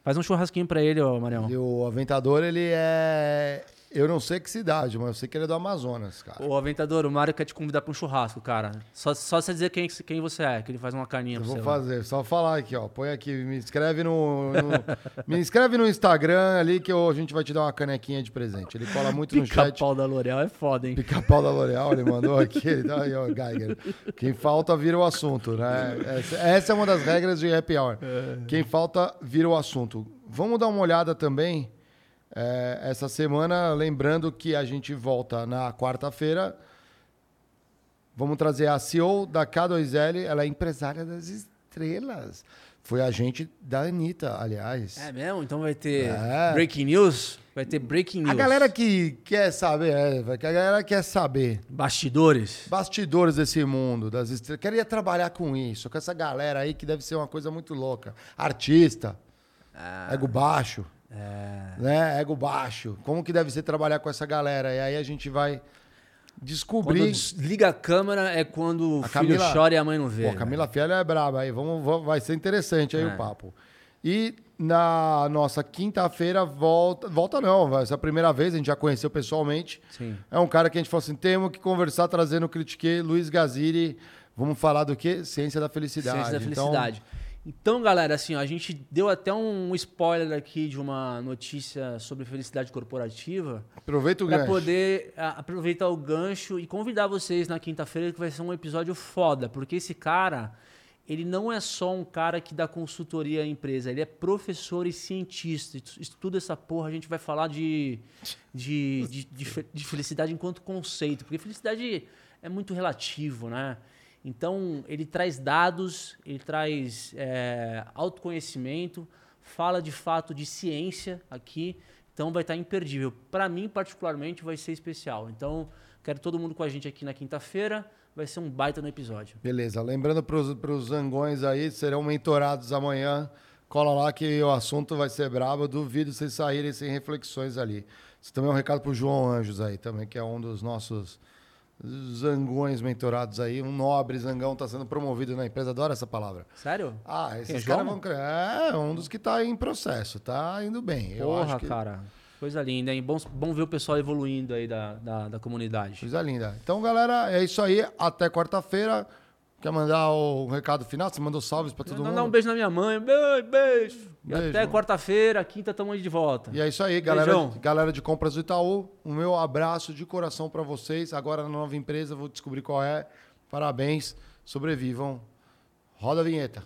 Faz um churrasquinho pra ele, ô Marião. E o Aventador, ele é. Eu não sei que cidade, mas eu sei que ele é do Amazonas, cara. Ô, Aventador, o Mário quer te convidar pra um churrasco, cara. Só, só você dizer quem, quem você é, que ele faz uma carninha Eu pra vou você. fazer, só falar aqui, ó. Põe aqui, me inscreve no. no- me inscreve no Instagram ali que eu- a gente vai te dar uma canequinha de presente. Ele cola muito no chat. Pica-pau da L'Oréal é foda, hein? Pica-pau da L'Oréal, ele mandou aqui. Ele tá aí, ó, Geiger. Quem falta vira o assunto, né? Essa, essa é uma das regras de happy hour. Quem falta vira o assunto. Vamos dar uma olhada também. É, essa semana, lembrando que a gente volta na quarta-feira. Vamos trazer a CEO da K2L, ela é empresária das estrelas. Foi agente da Anitta, aliás. É mesmo? Então vai ter É. breaking news? Vai ter breaking news. A galera que quer saber, é, a galera quer saber. Bastidores. Bastidores desse mundo, das estrelas. Queria trabalhar com isso, com essa galera aí que deve ser uma coisa muito louca. Artista, ego baixo, né? Ego baixo. Como que deve ser trabalhar com essa galera? E aí a gente vai Quando descobrir. desliga a câmera é quando o A filho Camila- chora e a mãe não vê. Pô, Camila Fiel é braba aí. Vamos, vamos- vai ser interessante aí É. o papo. E na nossa quinta-feira volta. Volta não, vai ser a primeira vez, a gente já conheceu pessoalmente. Sim. É um cara que a gente falou assim: temos que conversar, trazendo o Critique, Luiz Gaziri. Vamos falar do quê? Ciência da felicidade. Ciência da Então, felicidade. Então, galera, assim, ó, a gente deu até um spoiler aqui de uma notícia sobre felicidade corporativa. aproveita o Pra gancho. poder ah, aproveitar o gancho e convidar vocês na quinta-feira que vai ser um episódio foda, porque esse cara, ele não é só um cara que dá consultoria à empresa, ele é professor e cientista, estu- estuda essa porra, a gente vai falar de, de, de, de de felicidade enquanto conceito, porque felicidade é muito relativo, né? Então, ele traz dados, ele traz é, autoconhecimento, fala de fato de ciência aqui, então vai estar imperdível. Para mim, particularmente, vai ser especial. Então, quero todo mundo com a gente aqui na quinta-feira, vai ser um baita no episódio. Beleza, lembrando para os zangões aí, serão mentorados amanhã. Cola lá que o assunto vai ser brabo. Duvido vocês saírem sem reflexões ali. Isso também é um recado pro João Anjos aí, também, que é um dos nossos zangões mentorados aí. Um nobre zangão está sendo promovido na empresa. Adoro essa palavra. Sério? Ah, Quem, esses João? caras vão. É, um dos que está em processo. Tá indo bem. Eu Porra, acho que... cara. Coisa linda, hein? Bom, bom ver o pessoal evoluindo aí da, da, da comunidade. Coisa linda. Então, galera, é isso aí. Até quarta-feira. Quer mandar o recado final? Você mandou salves para todo Mandar mundo? um beijo na minha mãe. Beijo, beijo. E Beijo. até quarta-feira, quinta, tamo aí de volta. E é isso aí, galera, Beijão. galera de compras do Itaú. O meu abraço de coração para vocês. Agora na nova empresa, vou descobrir qual é. Parabéns, sobrevivam. Roda a vinheta.